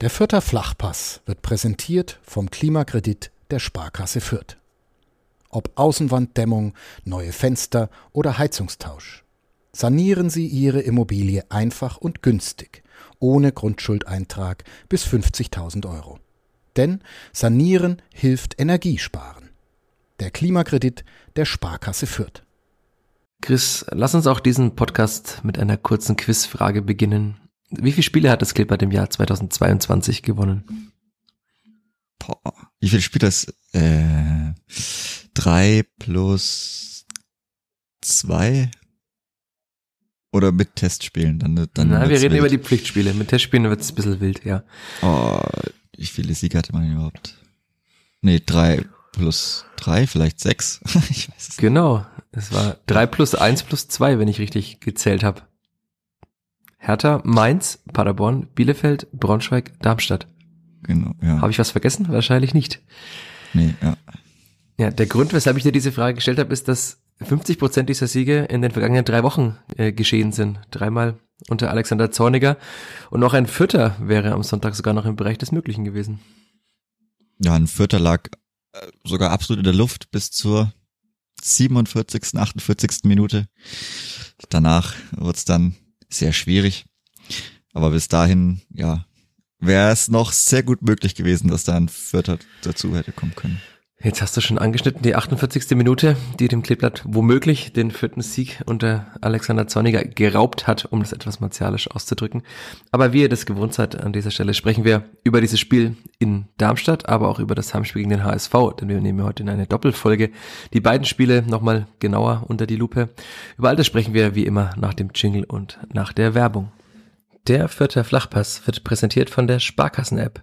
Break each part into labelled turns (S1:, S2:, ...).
S1: Der Fürther Flachpass wird präsentiert vom Klimakredit der Sparkasse Fürth. Ob Außenwanddämmung, neue Fenster oder Heizungstausch. Sanieren Sie Ihre Immobilie einfach und günstig, ohne Grundschuldeintrag bis 50.000 Euro. Denn Sanieren hilft Energiesparen. Der Klimakredit der Sparkasse Fürth.
S2: Chris, lass uns auch diesen Podcast mit einer kurzen Quizfrage beginnen. Wie viele Spiele hat das Clipper im Jahr 2022 gewonnen?
S3: Boah, wie viele Spiele ist, äh, drei plus zwei? Oder mit Testspielen? Dann, dann
S2: Na, wir reden
S3: wild.
S2: über die Pflichtspiele. Mit Testspielen wird es ein bisschen wild, ja.
S3: Oh, wie viele Siege hatte man überhaupt? Nee, drei plus drei, vielleicht sechs. ich weiß es nicht.
S2: Genau. Es war drei plus eins plus zwei, wenn ich richtig gezählt habe. Hertha, Mainz, Paderborn, Bielefeld, Braunschweig, Darmstadt.
S3: Genau, ja.
S2: Habe ich was vergessen? Wahrscheinlich nicht.
S3: Nee, ja.
S2: Ja, der Grund, weshalb ich dir diese Frage gestellt habe, ist, dass 50 Prozent dieser Siege in den vergangenen drei Wochen äh, geschehen sind. Dreimal unter Alexander Zorniger. Und noch ein Vierter wäre am Sonntag sogar noch im Bereich des Möglichen gewesen.
S3: Ja, ein Vierter lag äh, sogar absolut in der Luft bis zur 47., 48. Minute. Danach wurde es dann sehr schwierig. Aber bis dahin, ja, wäre es noch sehr gut möglich gewesen, dass da ein Vierter dazu hätte kommen können.
S2: Jetzt hast du schon angeschnitten, die 48. Minute, die dem Kleeblatt womöglich den vierten Sieg unter Alexander Zorniger geraubt hat, um das etwas martialisch auszudrücken. Aber wie ihr das gewohnt seid, an dieser Stelle sprechen wir über dieses Spiel in Darmstadt, aber auch über das Heimspiel gegen den HSV, denn wir nehmen heute in eine Doppelfolge die beiden Spiele nochmal genauer unter die Lupe. Über all das sprechen wir wie immer nach dem Jingle und nach der Werbung. Der vierte Flachpass wird präsentiert von der Sparkassen-App.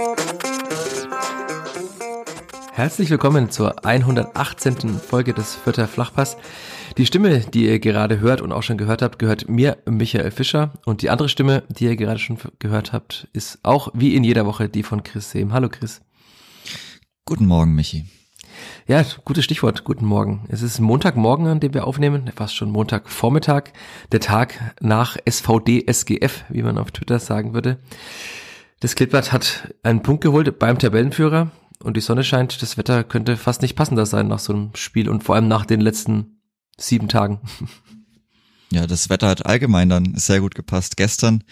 S2: Herzlich willkommen zur 118. Folge des Vierter Flachpass. Die Stimme, die ihr gerade hört und auch schon gehört habt, gehört mir, Michael Fischer. Und die andere Stimme, die ihr gerade schon gehört habt, ist auch wie in jeder Woche die von Chris Sehm. Hallo Chris.
S3: Guten Morgen, Michi.
S2: Ja, gutes Stichwort. Guten Morgen. Es ist Montagmorgen, an dem wir aufnehmen, fast schon Montagvormittag, der Tag nach SVD SGF, wie man auf Twitter sagen würde. Das Klippblatt hat einen Punkt geholt beim Tabellenführer und die Sonne scheint. Das Wetter könnte fast nicht passender sein nach so einem Spiel und vor allem nach den letzten sieben Tagen.
S3: Ja, das Wetter hat allgemein dann sehr gut gepasst. Gestern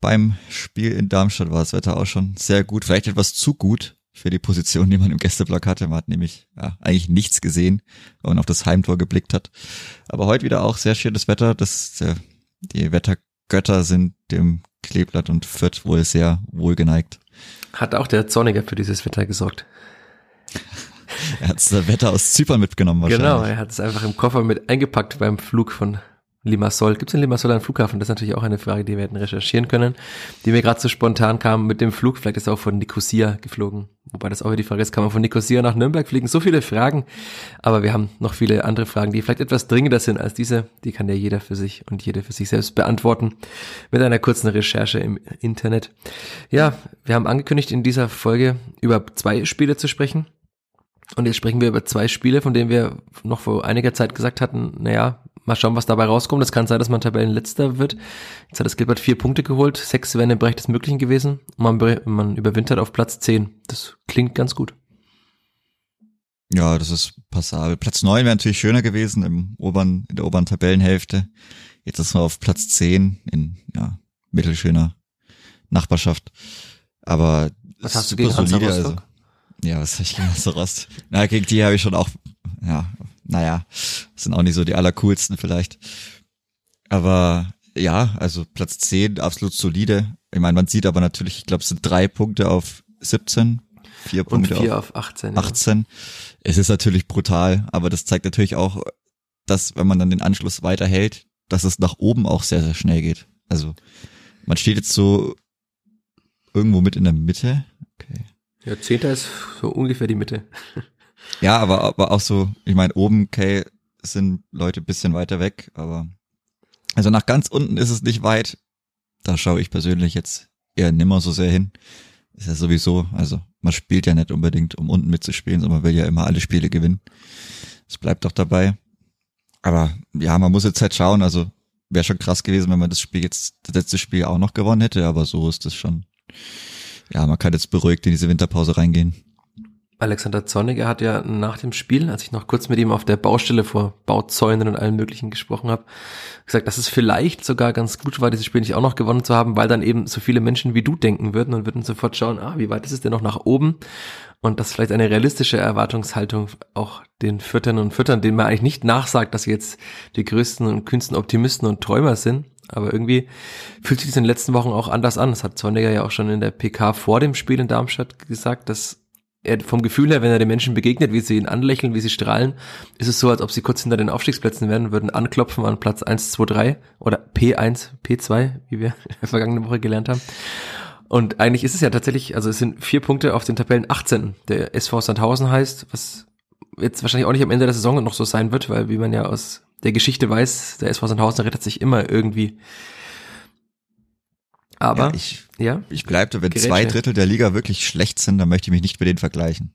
S3: beim Spiel in Darmstadt war das Wetter auch schon sehr gut, vielleicht etwas zu gut für die Position, die man im Gästeblock hatte. Man hat nämlich ja, eigentlich nichts gesehen, wenn man auf das Heimtor geblickt hat. Aber heute wieder auch sehr schönes Wetter. Das, äh, die Wettergötter sind dem Kleeblatt und Fürth wohl sehr wohlgeneigt.
S2: Hat auch der Zorniger für dieses Wetter gesorgt.
S3: Er hat das Wetter aus Zypern mitgenommen wahrscheinlich.
S2: Genau, er hat es einfach im Koffer mit eingepackt beim Flug von Limassol. Gibt es in Limassol einen Flughafen? Das ist natürlich auch eine Frage, die wir hätten recherchieren können, die mir gerade so spontan kam mit dem Flug. Vielleicht ist er auch von Nicosia geflogen. Wobei das auch wieder die Frage ist, kann man von Nicosia nach Nürnberg fliegen? So viele Fragen. Aber wir haben noch viele andere Fragen, die vielleicht etwas dringender sind als diese. Die kann ja jeder für sich und jede für sich selbst beantworten. Mit einer kurzen Recherche im Internet. Ja, wir haben angekündigt, in dieser Folge über zwei Spiele zu sprechen. Und jetzt sprechen wir über zwei Spiele, von denen wir noch vor einiger Zeit gesagt hatten, naja, mal schauen, was dabei rauskommt. Es kann sein, dass man Tabellenletzter wird. Jetzt hat das Gilbert vier Punkte geholt, sechs wären im Bereich des Möglichen gewesen. Und man, man überwintert auf Platz zehn. Das klingt ganz gut.
S3: Ja, das ist passabel. Platz neun wäre natürlich schöner gewesen im oberen, in der oberen Tabellenhälfte. Jetzt ist man auf Platz zehn in, ja, mittelschöner Nachbarschaft. Aber
S2: Was hast du gegen Hansa Rostock?
S3: Ja, was habe ich gegen Hansa Rost? Na, gegen die habe ich schon auch, ja, naja, sind auch nicht so die allercoolsten vielleicht. Aber ja, also Platz 10, absolut solide. Ich meine, man sieht aber natürlich, ich glaube, es sind drei Punkte auf 17, vier
S2: Und
S3: Punkte
S2: vier
S3: auf
S2: auf 18. ja.
S3: 18. Es ist natürlich brutal, aber das zeigt natürlich auch, dass wenn man dann den Anschluss weiterhält, dass es nach oben auch sehr, sehr schnell geht. Also man steht jetzt so irgendwo mit in der Mitte. Okay.
S2: Ja, Zehnter ist so ungefähr die Mitte.
S3: Ja, aber, aber auch so, ich meine, oben, okay, sind Leute bisschen weiter weg, aber also nach ganz unten ist es nicht weit. Da schaue ich persönlich jetzt eher nimmer so sehr hin. Ist ja sowieso, also man spielt ja nicht unbedingt, um unten mitzuspielen, sondern man will ja immer alle Spiele gewinnen. Es bleibt doch dabei. Aber ja, man muss jetzt halt schauen, also wäre schon krass gewesen, wenn man das Spiel jetzt, das letzte Spiel auch noch gewonnen hätte, aber so ist das schon. Ja, man kann jetzt beruhigt in diese Winterpause reingehen.
S2: Alexander Zorniger hat ja nach dem Spiel, als ich noch kurz mit ihm auf der Baustelle vor Bauzäunen und allem möglichen gesprochen habe, gesagt, dass es vielleicht sogar ganz gut war, dieses Spiel nicht auch noch gewonnen zu haben, weil dann eben so viele Menschen wie du denken würden und würden sofort schauen, ah, wie weit ist es denn noch nach oben? Und dass vielleicht eine realistische Erwartungshaltung auch den Füttern und Füttern, denen man eigentlich nicht nachsagt, dass sie jetzt die größten und kühnsten Optimisten und Träumer sind, aber irgendwie fühlt sich das in den letzten Wochen auch anders an. Das hat Zorniger ja auch schon in der PK vor dem Spiel in Darmstadt gesagt, dass er vom Gefühl her, wenn er den Menschen begegnet, wie sie ihn anlächeln, wie sie strahlen, ist es so, als ob sie kurz hinter den Aufstiegsplätzen wären, würden anklopfen an Platz 1, 2, 3 oder P1, P2, wie wir vergangene Woche gelernt haben. Und eigentlich ist es ja tatsächlich, also es sind vier Punkte auf den Tabellen 18. Der SV Sandhausen heißt, was jetzt wahrscheinlich auch nicht am Ende der Saison noch so sein wird, weil wie man ja aus der Geschichte weiß, der SV Sandhausen rettet sich immer irgendwie aber
S3: ja, ich, ja, ich bleibte, wenn Gerätsche. zwei Drittel der Liga wirklich schlecht sind, dann möchte ich mich nicht mit denen vergleichen.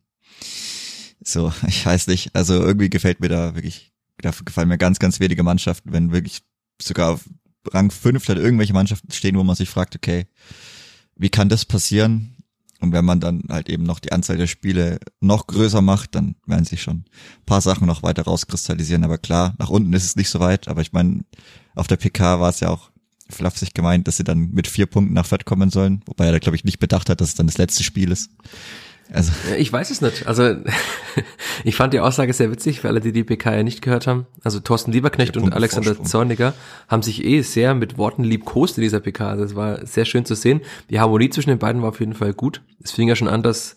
S3: So, ich weiß nicht. Also irgendwie gefällt mir da wirklich, da gefallen mir ganz, ganz wenige Mannschaften, wenn wirklich sogar auf Rang 5 dann irgendwelche Mannschaften stehen, wo man sich fragt, okay, wie kann das passieren? Und wenn man dann halt eben noch die Anzahl der Spiele noch größer macht, dann werden sich schon paar Sachen noch weiter rauskristallisieren. Aber klar, nach unten ist es nicht so weit. Aber ich meine, auf der PK war es ja auch flapsig gemeint, dass sie dann mit vier Punkten nach Fett kommen sollen, wobei er da glaube ich nicht bedacht hat, dass es dann das letzte Spiel ist.
S2: Also. Ich weiß es nicht. Also ich fand die Aussage sehr witzig, für alle, die die PK ja nicht gehört haben. Also Thorsten Lieberknecht und Alexander Vorsprung. Zorniger haben sich eh sehr mit Worten liebkost in dieser PK. Also es war sehr schön zu sehen. Die Harmonie zwischen den beiden war auf jeden Fall gut. Es fing ja schon an, dass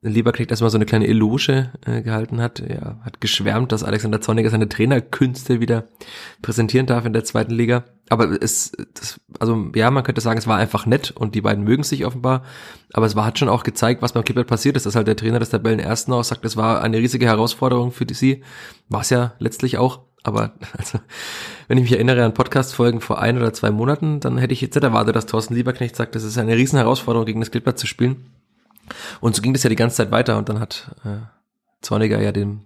S2: Lieberknecht erstmal so eine kleine Eloge äh, gehalten hat. Er hat geschwärmt, dass Alexander Zorniger seine Trainerkünste wieder präsentieren darf in der zweiten Liga. Aber es, das, also ja, man könnte sagen, es war einfach nett und die beiden mögen sich offenbar. Aber es war, hat schon auch gezeigt, was beim Clippert passiert ist, dass halt der Trainer des Tabellenersten auch sagt, es war eine riesige Herausforderung für die sie. War es ja letztlich auch. Aber also, wenn ich mich erinnere an Podcast-Folgen vor ein oder zwei Monaten, dann hätte ich jetzt nicht erwartet, dass Thorsten Lieberknecht sagt, es ist eine riesen Herausforderung, gegen das Clippert zu spielen. Und so ging das ja die ganze Zeit weiter und dann hat äh, Zorniger ja dem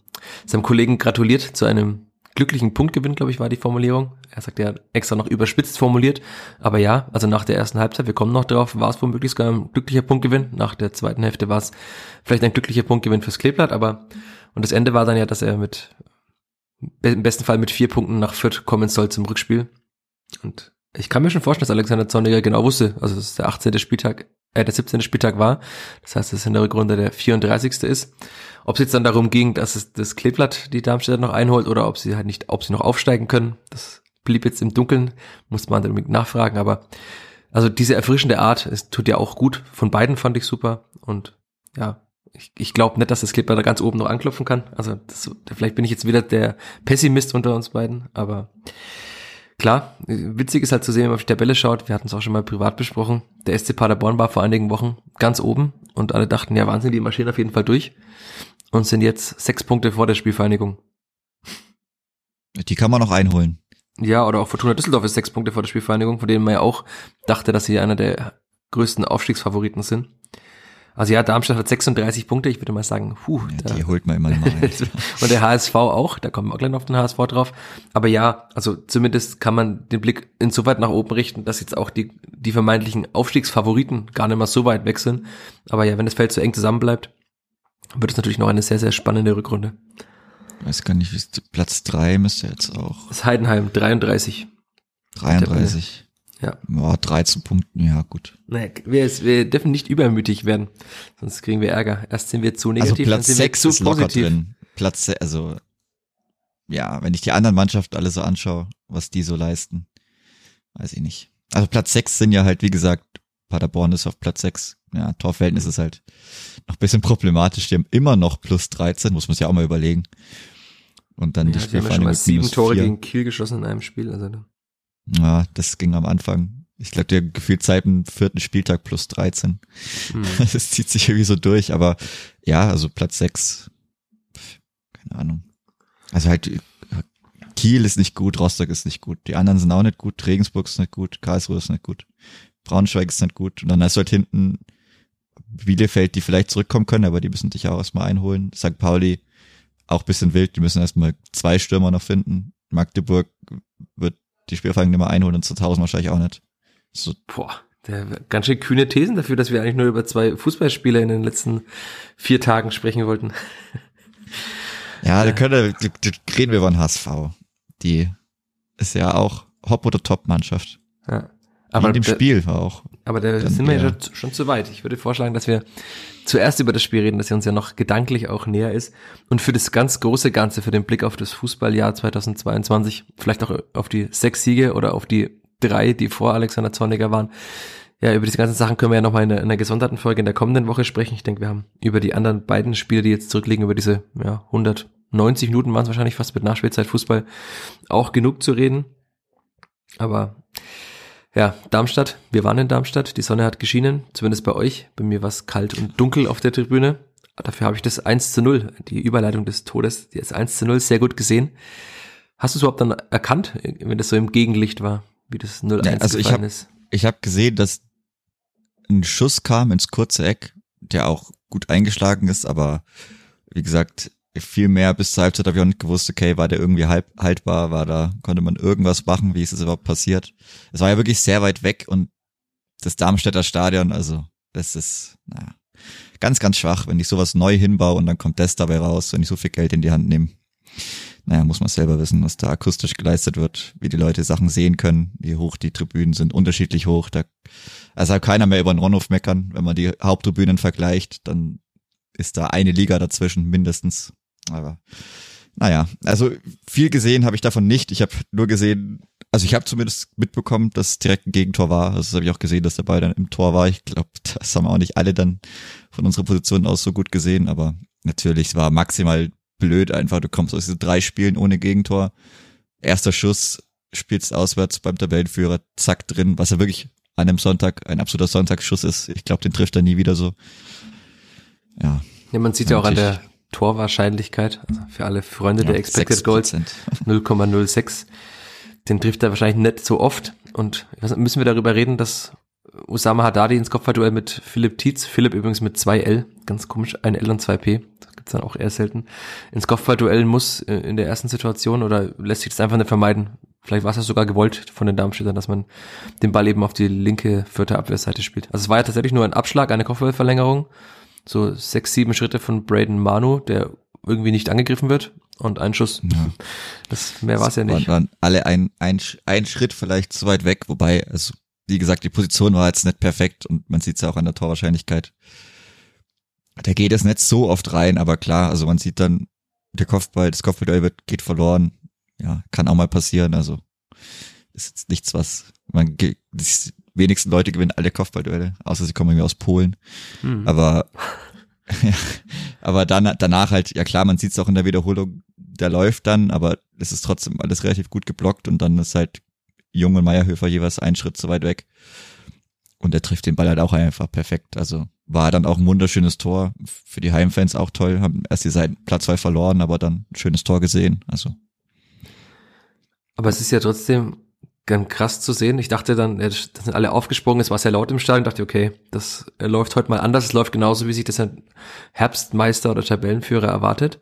S2: seinem Kollegen gratuliert zu einem glücklichen Punktgewinn, glaube ich, war die Formulierung. Er sagt ja extra noch überspitzt formuliert. Aber ja, also nach der ersten Halbzeit, wir kommen noch drauf, war es womöglich sogar ein glücklicher Punktgewinn. Nach der zweiten Hälfte war es vielleicht ein glücklicher Punktgewinn fürs Kleeblatt, aber und das Ende war dann ja, dass er mit im besten Fall mit vier Punkten nach Fürth kommen soll zum Rückspiel. Und ich kann mir schon vorstellen, dass Alexander Zorniger genau wusste, also es der 18. Spieltag äh, der 17. Spieltag war. Das heißt, dass es in der Rückrunde der 34. ist. Ob es jetzt dann darum ging, dass es das Kleeblatt die Darmstädter noch einholt oder ob sie halt nicht, ob sie noch aufsteigen können, das blieb jetzt im Dunkeln, muss man dann nachfragen, aber also diese erfrischende Art, es tut ja auch gut. Von beiden fand ich super und ja, ich, ich glaube nicht, dass das Kleeblatt da ganz oben noch anklopfen kann. Also das, vielleicht bin ich jetzt wieder der Pessimist unter uns beiden, aber Klar, witzig ist halt zu sehen, wenn man auf die Tabelle schaut, wir hatten es auch schon mal privat besprochen, der SC Paderborn war vor einigen Wochen ganz oben und alle dachten, ja Wahnsinn, die marschieren auf jeden Fall durch und sind jetzt sechs Punkte vor der Spielvereinigung.
S3: Die kann man noch einholen.
S2: Ja, oder auch Fortuna Düsseldorf ist sechs Punkte vor der Spielvereinigung, von denen man ja auch dachte, dass sie einer der größten Aufstiegsfavoriten sind. Also ja, Darmstadt hat 36 Punkte, ich würde mal sagen, puh.
S3: Ja, die holt man immer mal.
S2: Und der HSV auch, da kommen wir auch gleich noch auf den HSV drauf. Aber ja, also zumindest kann man den Blick insoweit nach oben richten, dass jetzt auch die, die vermeintlichen Aufstiegsfavoriten gar nicht mal so weit weg sind. Aber ja, wenn das Feld so eng zusammenbleibt, wird es natürlich noch eine sehr, sehr spannende Rückrunde.
S3: Ich weiß gar nicht, Platz drei müsste jetzt auch.
S2: Das Heidenheim, 33.
S3: 33. Ja. Ja, 13 Punkten, ja, gut.
S2: Naja, wir, wir dürfen nicht übermütig werden, sonst kriegen wir Ärger. Erst sind wir zu negativ,
S3: also Platz dann sind 6 wir zu ist locker positiv. drin. Platz, also, ja, wenn ich die anderen Mannschaften alle so anschaue, was die so leisten, weiß ich nicht. Also Platz 6 sind ja halt, wie gesagt, Paderborn ist auf Platz 6. Ja, Torverhältnis ist halt noch bisschen problematisch. Die haben immer noch plus 13, muss man sich ja auch mal überlegen. Und dann ja, die
S2: Spielvereinigung. Ja sieben Tore 4. gegen Kiel geschossen in einem Spiel, also
S3: ja, das ging am Anfang ich glaube, der gefühlt seit dem vierten Spieltag plus 13. Mhm. Das zieht sich irgendwie so durch, aber ja, also Platz sechs, keine Ahnung. Also halt, Kiel ist nicht gut, Rostock ist nicht gut, die anderen sind auch nicht gut, Regensburg ist nicht gut, Karlsruhe ist nicht gut, Braunschweig ist nicht gut und dann hast du halt hinten Bielefeld, die vielleicht zurückkommen können, aber die müssen dich auch erstmal einholen. St. Pauli auch bisschen wild, die müssen erstmal zwei Stürmer noch finden. Magdeburg wird die Spielfang nicht mehr einholen und zu tausend wahrscheinlich auch nicht.
S2: So. Boah, der ganz schön kühne Thesen dafür, dass wir eigentlich nur über zwei Fußballspieler in den letzten vier Tagen sprechen wollten.
S3: Ja, da können reden wir über den HSV. Die ist ja auch Hop- oder Top-Mannschaft. Ja. Aber in dem der, Spiel war auch.
S2: Aber da sind wir ja schon, schon zu weit. Ich würde vorschlagen, dass wir zuerst über das Spiel reden, das ja uns ja noch gedanklich auch näher ist. Und für das ganz große Ganze, für den Blick auf das Fußballjahr 2022, vielleicht auch auf die sechs Siege oder auf die drei, die vor Alexander Zorniger waren. Ja, über diese ganzen Sachen können wir ja nochmal in, in einer gesonderten Folge in der kommenden Woche sprechen. Ich denke, wir haben über die anderen beiden Spiele, die jetzt zurückliegen, über diese ja, 190 Minuten waren es wahrscheinlich fast mit Nachspielzeit Fußball, auch genug zu reden. Aber ja, Darmstadt, wir waren in Darmstadt, die Sonne hat geschienen, zumindest bei euch. Bei mir war es kalt und dunkel auf der Tribüne. Dafür habe ich das 1 zu 0, die Überleitung des Todes, die ist 1 zu 0, sehr gut gesehen. Hast du es überhaupt dann erkannt, wenn das so im Gegenlicht war, wie das 0-1 ja,
S3: also ich hab, ist? Ich habe gesehen, dass ein Schuss kam ins kurze Eck, der auch gut eingeschlagen ist, aber wie gesagt, viel mehr bis zur Halbzeit habe ich auch nicht gewusst, okay, war der irgendwie halb, haltbar, war da, konnte man irgendwas machen, wie ist es überhaupt passiert. Es war ja wirklich sehr weit weg und das Darmstädter Stadion, also das ist, naja, ganz, ganz schwach, wenn ich sowas neu hinbaue und dann kommt das dabei raus, wenn ich so viel Geld in die Hand nehme. Naja, muss man selber wissen, was da akustisch geleistet wird, wie die Leute Sachen sehen können, wie hoch die Tribünen sind, unterschiedlich hoch. Da, also keiner mehr über den Ronhof meckern. Wenn man die Haupttribünen vergleicht, dann ist da eine Liga dazwischen mindestens. Aber naja, also viel gesehen habe ich davon nicht. Ich habe nur gesehen, also ich habe zumindest mitbekommen, dass direkt ein Gegentor war. Also das habe ich auch gesehen, dass der Ball dann im Tor war. Ich glaube, das haben auch nicht alle dann von unserer Position aus so gut gesehen, aber natürlich, es war maximal blöd einfach. Du kommst aus diesen drei Spielen ohne Gegentor. Erster Schuss, spielst auswärts beim Tabellenführer, zack drin, was ja wirklich an einem Sonntag ein absoluter Sonntagsschuss ist. Ich glaube, den trifft er nie wieder so.
S2: Ja. Ja, man sieht ja auch an der Torwahrscheinlichkeit, also für alle Freunde ja, der Expected 6%. Goals 0,06. Den trifft er wahrscheinlich nicht so oft. Und müssen wir darüber reden, dass Usama Haddadi ins Kopfballduell mit Philipp Tietz, Philipp übrigens mit zwei L, ganz komisch, ein L und zwei P, das gibt's dann auch eher selten, ins Kopfballduell muss in der ersten Situation oder lässt sich das einfach nicht vermeiden. Vielleicht war es ja sogar gewollt von den Darmstädtern, dass man den Ball eben auf die linke vierte Abwehrseite spielt. Also es war ja tatsächlich nur ein Abschlag, eine Kopfballverlängerung so sechs, sieben Schritte von Braden Manu, der irgendwie nicht angegriffen wird und ein Schuss. Ja. Das mehr war es ja nicht.
S3: Waren alle ein, ein, ein Schritt vielleicht zu weit weg, wobei, also wie gesagt, die Position war jetzt nicht perfekt und man sieht es ja auch an der Torwahrscheinlichkeit. Der geht es nicht so oft rein, aber klar, also man sieht dann, der Kopfball, das Kopfball wird, geht verloren. Ja, kann auch mal passieren, also ist jetzt nichts, was man wenigsten Leute gewinnen alle Kopfballduelle, außer sie kommen irgendwie aus Polen. Mhm. Aber ja, aber dann, danach halt, ja klar, man sieht es auch in der Wiederholung, der läuft dann, aber es ist trotzdem alles relativ gut geblockt und dann ist halt Jung und Meierhöfer jeweils einen Schritt zu weit weg. Und er trifft den Ball halt auch einfach perfekt. Also war dann auch ein wunderschönes Tor. Für die Heimfans auch toll. Haben erst die Seiten Platz zwei verloren, aber dann ein schönes Tor gesehen. Also.
S2: Aber es ist ja trotzdem ganz krass zu sehen. Ich dachte dann, das sind alle aufgesprungen, es war sehr laut im Stadion, dachte, okay, das läuft heute mal anders, es läuft genauso, wie sich das ein Herbstmeister oder Tabellenführer erwartet.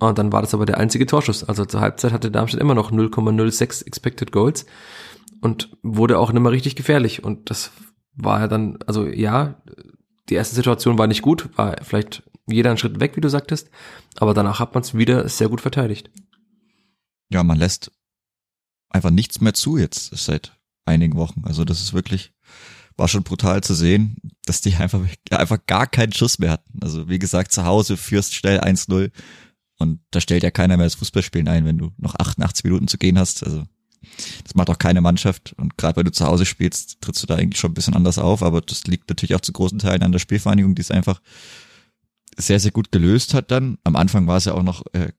S2: Und dann war das aber der einzige Torschuss. Also zur Halbzeit hatte Darmstadt immer noch 0,06 Expected Goals und wurde auch nicht mehr richtig gefährlich. Und das war ja dann, also ja, die erste Situation war nicht gut, war vielleicht jeder einen Schritt weg, wie du sagtest, aber danach hat man es wieder sehr gut verteidigt.
S3: Ja, man lässt einfach nichts mehr zu jetzt seit einigen Wochen. Also das ist wirklich, war schon brutal zu sehen, dass die einfach, einfach gar keinen Schuss mehr hatten. Also wie gesagt, zu Hause führst schnell 1-0 und da stellt ja keiner mehr das Fußballspielen ein, wenn du noch 88 Minuten zu gehen hast. Also das macht auch keine Mannschaft und gerade wenn du zu Hause spielst, trittst du da eigentlich schon ein bisschen anders auf, aber das liegt natürlich auch zu großen Teilen an der Spielvereinigung, die es einfach sehr, sehr gut gelöst hat dann. Am Anfang war es ja auch noch äh,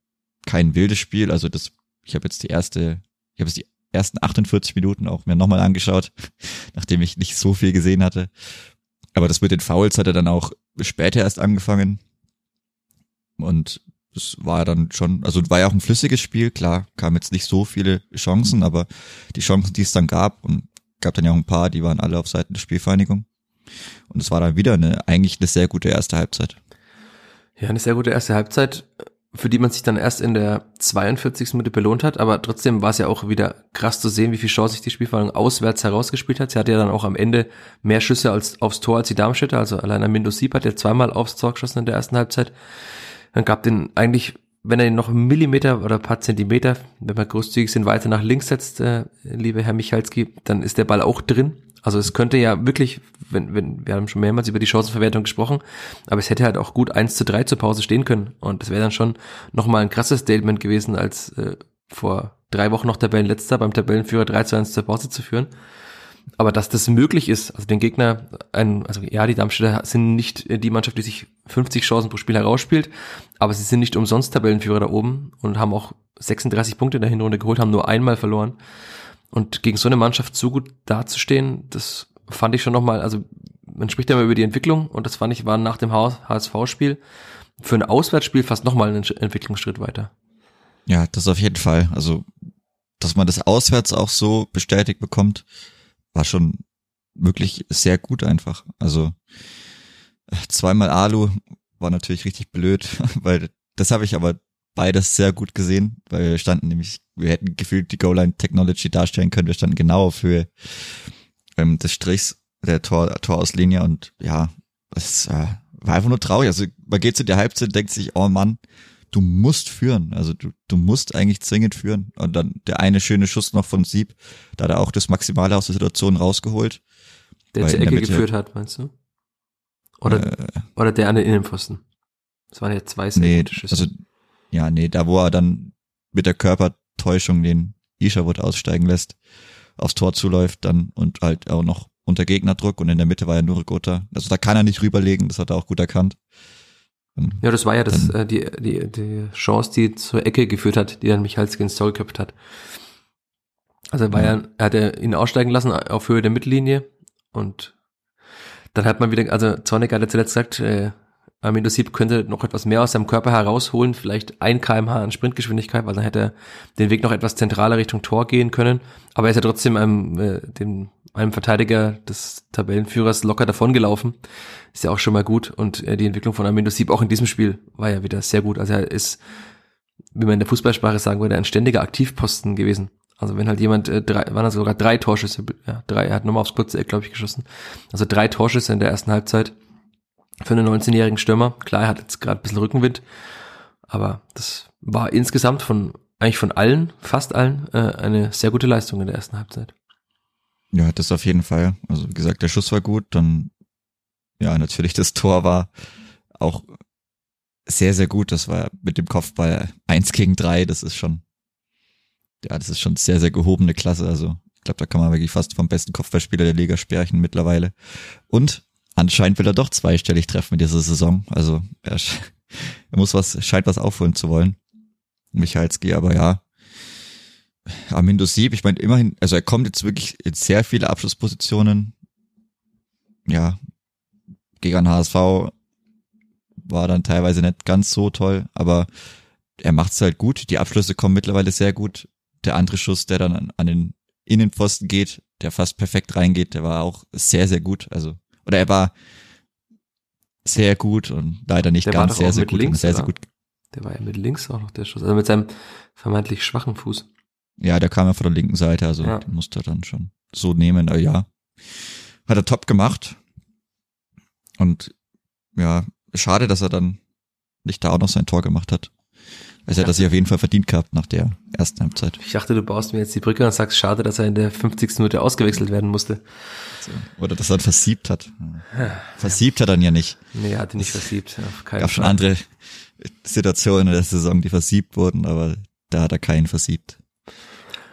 S3: kein wildes Spiel, also das, ich habe jetzt die erste ich habe jetzt die ersten 48 Minuten auch mir nochmal angeschaut, nachdem ich nicht so viel gesehen hatte. Aber das mit den Fouls hat er dann auch später erst angefangen. Und das war dann schon, also war ja auch ein flüssiges Spiel, klar, kam jetzt nicht so viele Chancen, aber die Chancen, die es dann gab, und gab dann ja auch ein paar, die waren alle auf Seiten der Spielvereinigung. Und es war dann wieder eine, eigentlich eine sehr gute erste Halbzeit.
S2: Ja, eine sehr gute erste Halbzeit, für die man sich dann erst in der 42. Minute belohnt hat, aber trotzdem war es ja auch wieder krass zu sehen, wie viel Chance sich die Spielvereinigung auswärts herausgespielt hat. Sie hatte ja dann auch am Ende mehr Schüsse als aufs Tor als die Darmstädter, also allein Amindo Sieb hat ja zweimal aufs Tor geschossen in der ersten Halbzeit. Dann gab den eigentlich, wenn er ihn noch einen Millimeter oder ein paar Zentimeter, wenn wir großzügig sind, weiter nach links setzt, äh, liebe Herr Michalski, dann ist der Ball auch drin. Also es könnte ja wirklich, wenn, wenn, wir haben schon mehrmals über die Chancenverwertung gesprochen, aber es hätte halt auch gut 1 zu 3 zur Pause stehen können. Und das wäre dann schon nochmal ein krasses Statement gewesen, als äh, vor drei Wochen noch Tabellenletzter beim Tabellenführer 3 zu 1 zur Pause zu führen. Aber dass das möglich ist, also den Gegner, ein, also ja, die Darmstädter sind nicht die Mannschaft, die sich 50 Chancen pro Spiel herausspielt, aber sie sind nicht umsonst Tabellenführer da oben und haben auch 36 Punkte in der Hinrunde geholt, haben nur einmal verloren. Und gegen so eine Mannschaft so gut dazustehen, das fand ich schon nochmal, also man spricht ja immer über die Entwicklung und das fand ich war nach dem HSV-Spiel für ein Auswärtsspiel fast nochmal ein Entwicklungsschritt weiter.
S3: Ja, das auf jeden Fall. Also, dass man das auswärts auch so bestätigt bekommt, war schon wirklich sehr gut einfach. Also zweimal Alu war natürlich richtig blöd, weil das habe ich aber beides sehr gut gesehen, weil wir standen nämlich, wir hätten gefühlt die Goal-Line Technology darstellen können, wir standen genau auf Höhe ähm, des Strichs der Tor, Torauslinie und ja, es äh, war einfach nur traurig. Also man geht zu der Halbzeit, denkt sich, oh Mann, du musst führen. Also du, du musst eigentlich zwingend führen. Und dann der eine schöne Schuss noch von Sieb, da hat er auch das Maximale aus der Situation rausgeholt.
S2: Der zur Ecke Mitte, geführt hat, meinst du? Oder, äh, oder der an den Innenpfosten? Das waren ja zwei sehr
S3: nee, Schüsse. Also, ja, nee, da wo er dann mit der Körpertäuschung den Isherwood aussteigen lässt, aufs Tor zuläuft dann und halt auch noch unter Gegnerdruck und in der Mitte war ja nur Gotha. Also da kann er nicht rüberlegen, das hat er auch gut erkannt.
S2: Und ja, das war ja das, äh, die, die, die Chance, die zur Ecke geführt hat, die dann Michalski ins Tor geköpft hat. Also er war ja, ja er hat ihn aussteigen lassen auf Höhe der Mittellinie und dann hat man wieder, also Zornig hat ja zuletzt gesagt, äh, Armindo Sieb könnte noch etwas mehr aus seinem Körper herausholen, vielleicht ein kmh an Sprintgeschwindigkeit, weil dann hätte er den Weg noch etwas zentraler Richtung Tor gehen können. Aber er ist ja trotzdem einem, äh, dem, einem Verteidiger des Tabellenführers locker davongelaufen. Ist ja auch schon mal gut. Und äh, die Entwicklung von Armindo Sieb auch in diesem Spiel war ja wieder sehr gut. Also er ist, wie man in der Fußballsprache sagen würde, ein ständiger Aktivposten gewesen. Also wenn halt jemand, äh, drei, waren das sogar drei Torschüsse, ja, drei, er hat nochmal aufs kurze Eck, glaube ich, geschossen. Also drei Torschüsse in der ersten Halbzeit für einen 19-jährigen Stürmer. Klar, er hat jetzt gerade ein bisschen Rückenwind, aber das war insgesamt von eigentlich von allen, fast allen, äh, eine sehr gute Leistung in der ersten Halbzeit.
S3: Ja, das auf jeden Fall. Also wie gesagt, der Schuss war gut, dann ja, natürlich das Tor war auch sehr, sehr gut. Das war mit dem Kopfball eins gegen drei, das ist schon, ja, das ist schon sehr, sehr gehobene Klasse. Also ich glaube, da kann man wirklich fast vom besten Kopfballspieler der Liga sprechen mittlerweile. Und anscheinend will er doch zweistellig treffen in dieser Saison. Also er, er muss was, scheint was aufholen zu wollen. Michalski, aber ja. Armindo Sieb, ich meine immerhin, also er kommt jetzt wirklich in sehr viele Abschlusspositionen. Ja, gegen HSV war dann teilweise nicht ganz so toll, aber er macht's halt gut. Die Abschlüsse kommen mittlerweile sehr gut. Der andere Schuss, der dann an, an den Innenpfosten geht, der fast perfekt reingeht, der war auch sehr, sehr gut. Also oder er war sehr gut und leider nicht
S2: der
S3: ganz sehr, sehr gut.
S2: Links,
S3: sehr, sehr gut.
S2: Der war ja mit links auch noch der Schuss, also mit seinem vermeintlich schwachen Fuß.
S3: Ja, der kam ja von der linken Seite, also ja. musste er dann schon so nehmen, aber ja. Hat er top gemacht. Und ja, schade, dass er dann nicht da auch noch sein Tor gemacht hat. Also er hat sich auf jeden Fall verdient gehabt nach der ersten Halbzeit.
S2: Ich dachte, du baust mir jetzt die Brücke und sagst, schade, dass er in der 50. Minute ausgewechselt werden musste.
S3: Oder dass er versiebt hat. Versiebt hat er dann ja nicht.
S2: Nee, er hatte nicht versiebt.
S3: Auf keinen gab Fall. schon andere Situationen in der Saison, die versiebt wurden, aber da hat er keinen versiebt.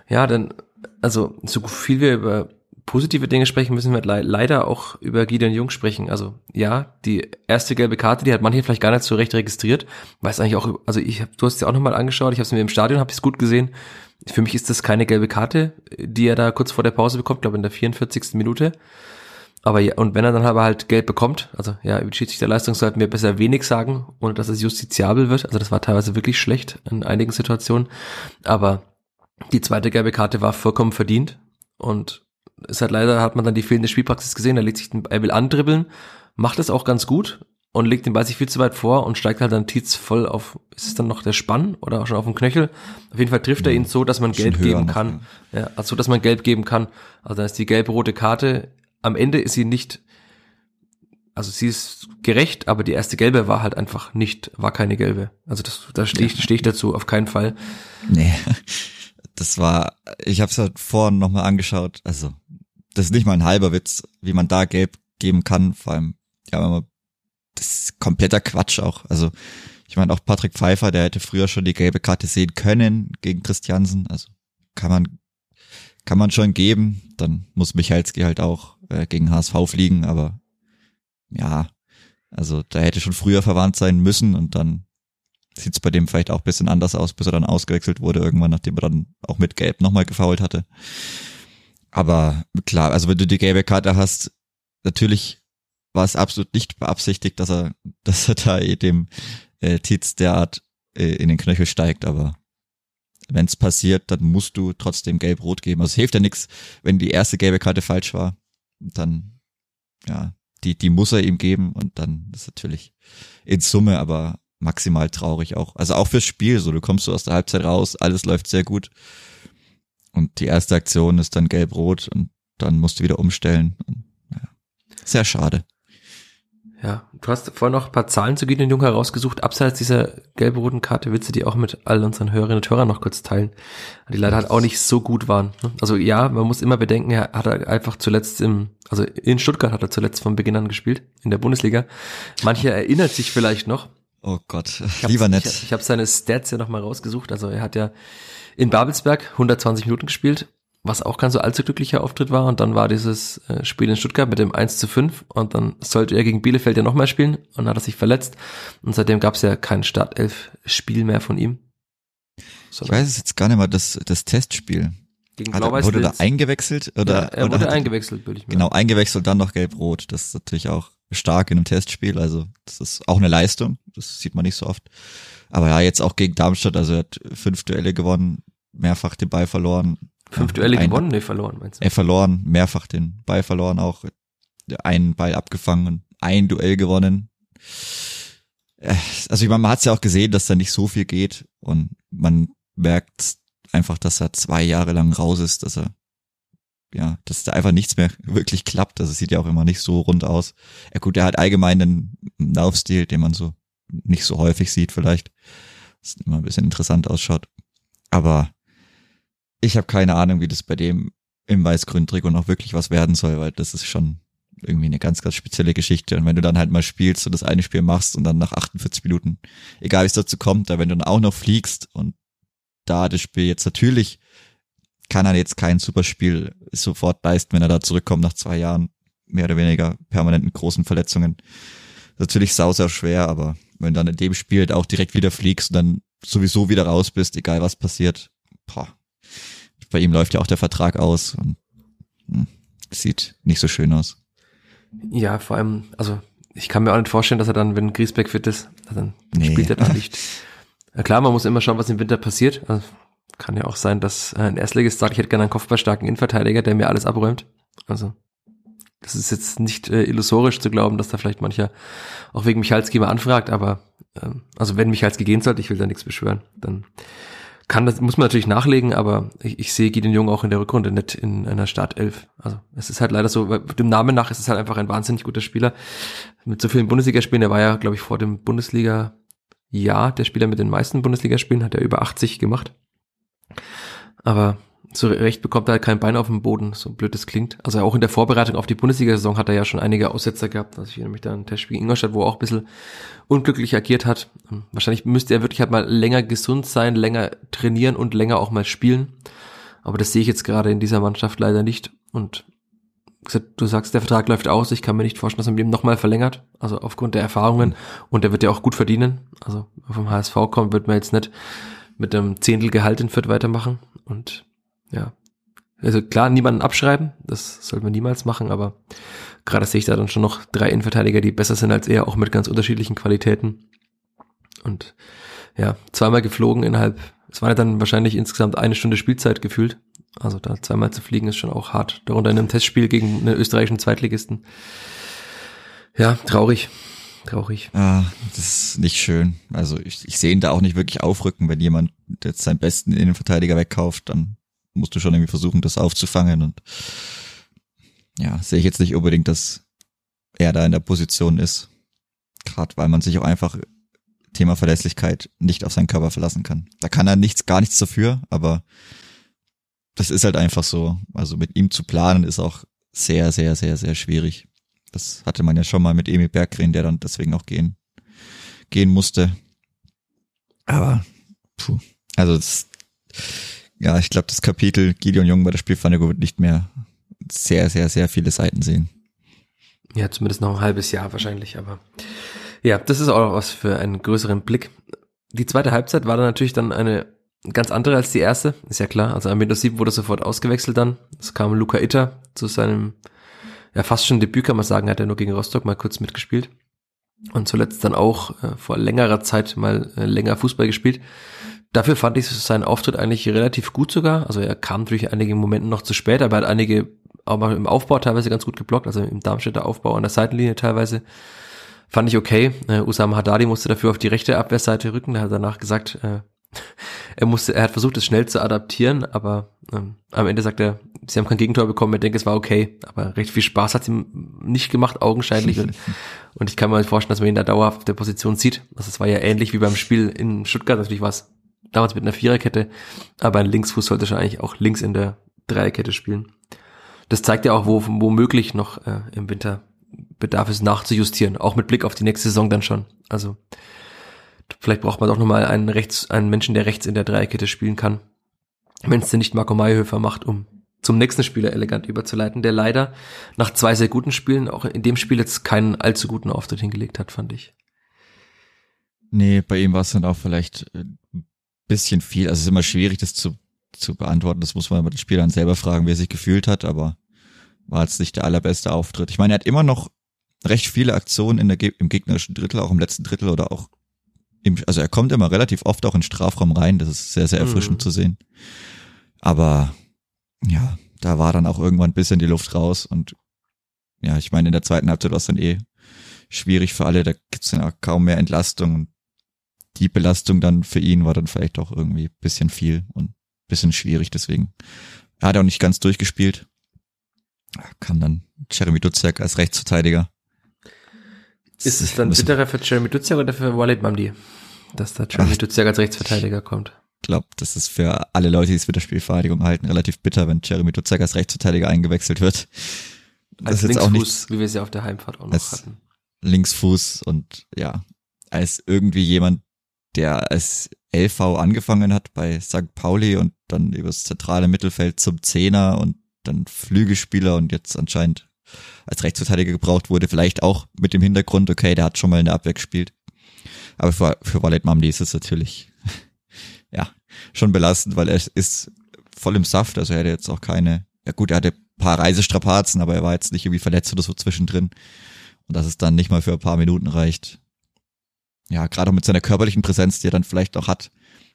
S2: Ja, dann, also so viel wir über positive Dinge sprechen, müssen wir le leider auch über Gideon Jung sprechen. Also ja, die erste gelbe Karte, die hat manche vielleicht gar nicht so recht registriert. Weiß eigentlich auch, also ich hab, du hast es ja auch nochmal angeschaut, ich habe es mir im Stadion, habe es gut gesehen. Für mich ist das keine gelbe Karte, die er da kurz vor der Pause bekommt, glaube in der 44. Minute. Aber ja, und wenn er dann aber halt gelb bekommt, also ja, über die Schiedsrichterleistung sollten wir besser wenig sagen, ohne dass es justiziabel wird. Also das war teilweise wirklich schlecht in einigen Situationen. Aber die zweite gelbe Karte war vollkommen verdient. Und es hat leider, hat man dann die fehlende Spielpraxis gesehen. Er legt sich den, er will andribbeln, macht es auch ganz gut und legt den Ball sich viel zu weit vor und steigt halt dann Tietz voll auf, ist es dann noch der Spann oder auch schon auf dem Knöchel? Auf jeden Fall trifft er ihn so, dass man gelb geben kann. Noch, ja. also dass man gelb geben kann. Also da ist die gelb-rote Karte am Ende ist sie nicht, also sie ist gerecht, aber die erste gelbe war halt einfach nicht, war keine gelbe. Also das, da stehe ich, steh ich dazu auf keinen Fall.
S3: Nee, das war, ich habe es halt vorhin nochmal angeschaut, also das ist nicht mal ein halber Witz, wie man da gelb geben kann, vor allem, ja, das ist kompletter Quatsch auch. Also ich meine auch Patrick Pfeiffer, der hätte früher schon die gelbe Karte sehen können gegen Christiansen, also kann man kann man schon geben, dann muss Michalski halt auch äh, gegen HSV fliegen, aber ja, also da hätte schon früher verwandt sein müssen und dann sieht es bei dem vielleicht auch bisschen anders aus, bis er dann ausgewechselt wurde, irgendwann, nachdem er dann auch mit Gelb nochmal gefault hatte. Aber klar, also wenn du die gelbe Karte hast, natürlich war es absolut nicht beabsichtigt, dass er, dass er da eh dem äh, Tietz derart äh, in den Knöchel steigt, aber wenn es passiert, dann musst du trotzdem gelb-rot geben. Also es hilft ja nichts, wenn die erste gelbe Karte falsch war. Dann, ja, die, die muss er ihm geben und dann ist natürlich in Summe aber maximal traurig auch. Also auch fürs Spiel, so du kommst so aus der Halbzeit raus, alles läuft sehr gut. Und die erste Aktion ist dann gelb-rot und dann musst du wieder umstellen. Ja, sehr schade.
S2: Ja, du hast vorhin noch ein paar Zahlen zu Gideon Jung herausgesucht. Abseits dieser gelb-roten Karte willst du die auch mit all unseren Hörerinnen und Hörern noch kurz teilen, die leider halt auch nicht so gut waren. Ne? Also ja, man muss immer bedenken, er hat einfach zuletzt im, also in Stuttgart hat er zuletzt von Beginn an gespielt, in der Bundesliga. Manche erinnert sich vielleicht noch.
S3: Oh Gott, lieber nett.
S2: Ich, ich habe seine Stats ja nochmal rausgesucht. Also er hat ja in Babelsberg 120 Minuten gespielt, was auch kein so allzu glücklicher Auftritt war. Und dann war dieses äh, Spiel in Stuttgart mit dem 1 zu 5 und dann sollte er gegen Bielefeld ja nochmal spielen und dann hat er sich verletzt. Und seitdem gab es ja kein Startelf-Spiel mehr von ihm.
S3: Sondern ich weiß es jetzt gar nicht mal, das, das Testspiel. Gegen Hat, wurde da eingewechselt? Oder,
S2: ja, er
S3: wurde
S2: oder eingewechselt, würde ich
S3: mal Genau, eingewechselt, dann noch gelb-rot. Das ist natürlich auch stark in einem Testspiel. Also das ist auch eine Leistung. Das sieht man nicht so oft. Aber ja, jetzt auch gegen Darmstadt. Also er hat fünf Duelle gewonnen, mehrfach den Ball verloren.
S2: Fünf Duelle ein, gewonnen? Nee, verloren, meinst du?
S3: Er verloren, mehrfach den Ball verloren, auch einen Ball abgefangen und ein Duell gewonnen. Äh, also ich meine, man hat es ja auch gesehen, dass da nicht so viel geht und man merkt einfach, dass er zwei Jahre lang raus ist, dass er ja, dass da einfach nichts mehr wirklich klappt. Also es sieht ja auch immer nicht so rund aus. Ja gut, er hat allgemein einen Laufstil, den man so nicht so häufig sieht vielleicht. Das immer ein bisschen interessant ausschaut. Aber ich habe keine Ahnung, wie das bei dem im weiß-grünen Trikot noch wirklich was werden soll, weil das ist schon irgendwie eine ganz, ganz spezielle Geschichte. Und wenn du dann halt mal spielst und das eine Spiel machst und dann nach 48 Minuten, egal wie es dazu kommt, da wenn du dann auch noch fliegst und da das Spiel jetzt natürlich kann er jetzt kein Superspiel sofort leisten, wenn er da zurückkommt nach zwei Jahren mehr oder weniger permanenten großen Verletzungen. Natürlich sau sehr schwer, aber wenn du dann in dem Spiel auch direkt wieder fliegst und dann sowieso wieder raus bist, egal was passiert, boah, bei ihm läuft ja auch der Vertrag aus und hm, sieht nicht so schön aus.
S2: Ja, vor allem, also ich kann mir auch nicht vorstellen, dass er dann, wenn Griesbeck fit ist, dann nee. spielt er da nicht. Ja, klar, man muss immer schauen, was im Winter passiert. Also, kann ja auch sein, dass ein Erstligist sagt, ich hätte gerne einen kopfballstarken Innenverteidiger, der mir alles abräumt. Also das ist jetzt nicht äh, illusorisch zu glauben, dass da vielleicht mancher auch wegen Michalski mal anfragt, aber ähm, also wenn Michalski gehen sollte, ich will da nichts beschwören, dann kann das, muss man natürlich nachlegen, aber ich, ich sehe Gideon Jung auch in der Rückrunde nicht in einer Startelf. Also es ist halt leider so, dem Namen nach ist es halt einfach ein wahnsinnig guter Spieler. Mit so vielen Bundesligaspielen, er war ja, glaube ich, vor dem Bundesliga-Jahr der Spieler mit den meisten Bundesligaspielen, hat er über 80 gemacht. Aber so recht bekommt er halt kein Bein auf dem Boden, so blöd es klingt. Also auch in der Vorbereitung auf die Bundesliga-Saison hat er ja schon einige Aussetzer gehabt. Also ich erinnere mich da an Testspiel in Ingolstadt, wo er auch ein bisschen unglücklich agiert hat. Wahrscheinlich müsste er wirklich halt mal länger gesund sein, länger trainieren und länger auch mal spielen. Aber das sehe ich jetzt gerade in dieser Mannschaft leider nicht. Und du sagst, der Vertrag läuft aus. Ich kann mir nicht vorstellen, dass man ihm nochmal verlängert. Also aufgrund der Erfahrungen. Und der wird ja auch gut verdienen. Also vom HSV kommt, wird man jetzt nicht mit einem Zehntel in Fürth weitermachen. Und ja, also klar, niemanden abschreiben. Das sollte man niemals machen. Aber gerade sehe ich da dann schon noch drei Innenverteidiger, die besser sind als er, auch mit ganz unterschiedlichen Qualitäten. Und ja, zweimal geflogen innerhalb, es war dann wahrscheinlich insgesamt eine Stunde Spielzeit gefühlt. Also da zweimal zu fliegen ist schon auch hart. Darunter in einem Testspiel gegen einen österreichischen Zweitligisten. Ja, traurig. Traurig.
S3: Ah, das ist nicht schön. Also ich, ich sehe ihn da auch nicht wirklich aufrücken, wenn jemand jetzt seinen besten Innenverteidiger wegkauft, dann musst du schon irgendwie versuchen, das aufzufangen und ja, sehe ich jetzt nicht unbedingt, dass er da in der Position ist. Gerade weil man sich auch einfach Thema Verlässlichkeit nicht auf seinen Körper verlassen kann. Da kann er nichts, gar nichts dafür, aber das ist halt einfach so. Also mit ihm zu planen ist auch sehr, sehr, sehr, sehr schwierig. Das hatte man ja schon mal mit Emil Berggren, der dann deswegen auch gehen, gehen musste. Aber, puh, also das, ja, ich glaube, das Kapitel Gideon Jung bei der Spielvereinigung wird nicht mehr sehr, sehr, sehr viele Seiten sehen.
S2: Ja, zumindest noch ein halbes Jahr wahrscheinlich, aber ja, das ist auch was für einen größeren Blick. Die zweite Halbzeit war dann natürlich dann eine ganz andere als die erste, ist ja klar. Also am Minute 7 wurde sofort ausgewechselt dann. Es kam Luca Itter zu seinem, ja fast schon Debüt kann man sagen, hat er nur gegen Rostock mal kurz mitgespielt. Und zuletzt dann auch äh, vor längerer Zeit mal äh, länger Fußball gespielt. Dafür fand ich seinen Auftritt eigentlich relativ gut sogar. Also er kam natürlich einige Momenten noch zu spät, aber er hat einige auch mal im Aufbau teilweise ganz gut geblockt, also im Darmstädter Aufbau an der Seitenlinie teilweise. Fand ich okay. Äh, Usama Haddadi musste dafür auf die rechte Abwehrseite rücken. Der hat danach gesagt, äh, er musste, er hat versucht, es schnell zu adaptieren, aber ähm, am Ende sagt er, sie haben kein Gegentor bekommen, er denkt, es war okay, aber recht viel Spaß hat ihm nicht gemacht, augenscheinlich. und, und ich kann mir vorstellen, dass man ihn da dauerhaft auf der Position sieht. Also es war ja ähnlich wie beim Spiel in Stuttgart, natürlich war es damals mit einer Viererkette, aber ein Linksfuß sollte schon eigentlich auch links in der Dreierkette spielen. Das zeigt ja auch, wo womöglich noch äh, im Winter bedarf es nachzujustieren, auch mit Blick auf die nächste Saison dann schon. Also Vielleicht braucht man doch nochmal einen, rechts, einen Menschen, der rechts in der Dreierkette spielen kann. Wenn es denn nicht Marco Mayhöfer macht, um zum nächsten Spieler elegant überzuleiten, der leider nach zwei sehr guten Spielen auch in dem Spiel jetzt keinen allzu guten Auftritt hingelegt hat, fand ich.
S3: Nee, bei ihm war es dann auch vielleicht ein bisschen viel. Also es ist immer schwierig, das zu, zu beantworten. Das muss man mit den Spielern selber fragen, wie er sich gefühlt hat, aber war jetzt nicht der allerbeste Auftritt. Ich meine, er hat immer noch recht viele Aktionen in der, im gegnerischen Drittel, auch im letzten Drittel oder auch im, also er kommt immer relativ oft auch in Strafraum rein. Das ist sehr, sehr erfrischend mhm. zu sehen. Aber ja, da war dann auch irgendwann ein bisschen die Luft raus und ja, ich meine, in der zweiten Halbzeit war es dann eh schwierig für alle, da gibt's dann auch kaum mehr Entlastung und die Belastung dann für ihn war dann vielleicht auch irgendwie bisschen viel und bisschen schwierig, deswegen er hat auch nicht ganz durchgespielt. Kam dann Jeremy Dutzek als Rechtsverteidiger.
S2: Ist es dann bitterer für Jeremy Duziak oder für Walid Mamdi, dass da Jeremy Duziak als Rechtsverteidiger kommt?
S3: Ich glaube, das ist für alle Leute, die es mit der Spielverteidigung halten, relativ bitter, wenn Jeremy Duziak als Rechtsverteidiger eingewechselt wird.
S2: Das als nicht, wie wir es ja auf der Heimfahrt auch noch hatten.
S3: Linksfuß und ja, als irgendwie jemand, der als LV angefangen hat bei St. Pauli und dann übers zentrale Mittelfeld zum Zehner und dann Flügelspieler und jetzt anscheinend als Rechtsverteidiger gebraucht wurde, vielleicht auch mit dem Hintergrund, okay, der hat schon mal in der Abwehr gespielt. Aber für, für Walid Mamdi ist es natürlich, ja, schon belastend, weil er ist voll im Saft, also er hatte jetzt auch keine, ja gut, er hatte paar Reisestrapazen, aber er war jetzt nicht irgendwie verletzt oder so zwischendrin. Und dass es dann nicht mal für ein paar Minuten reicht. Ja, gerade auch mit seiner körperlichen Präsenz, die er dann vielleicht auch hat,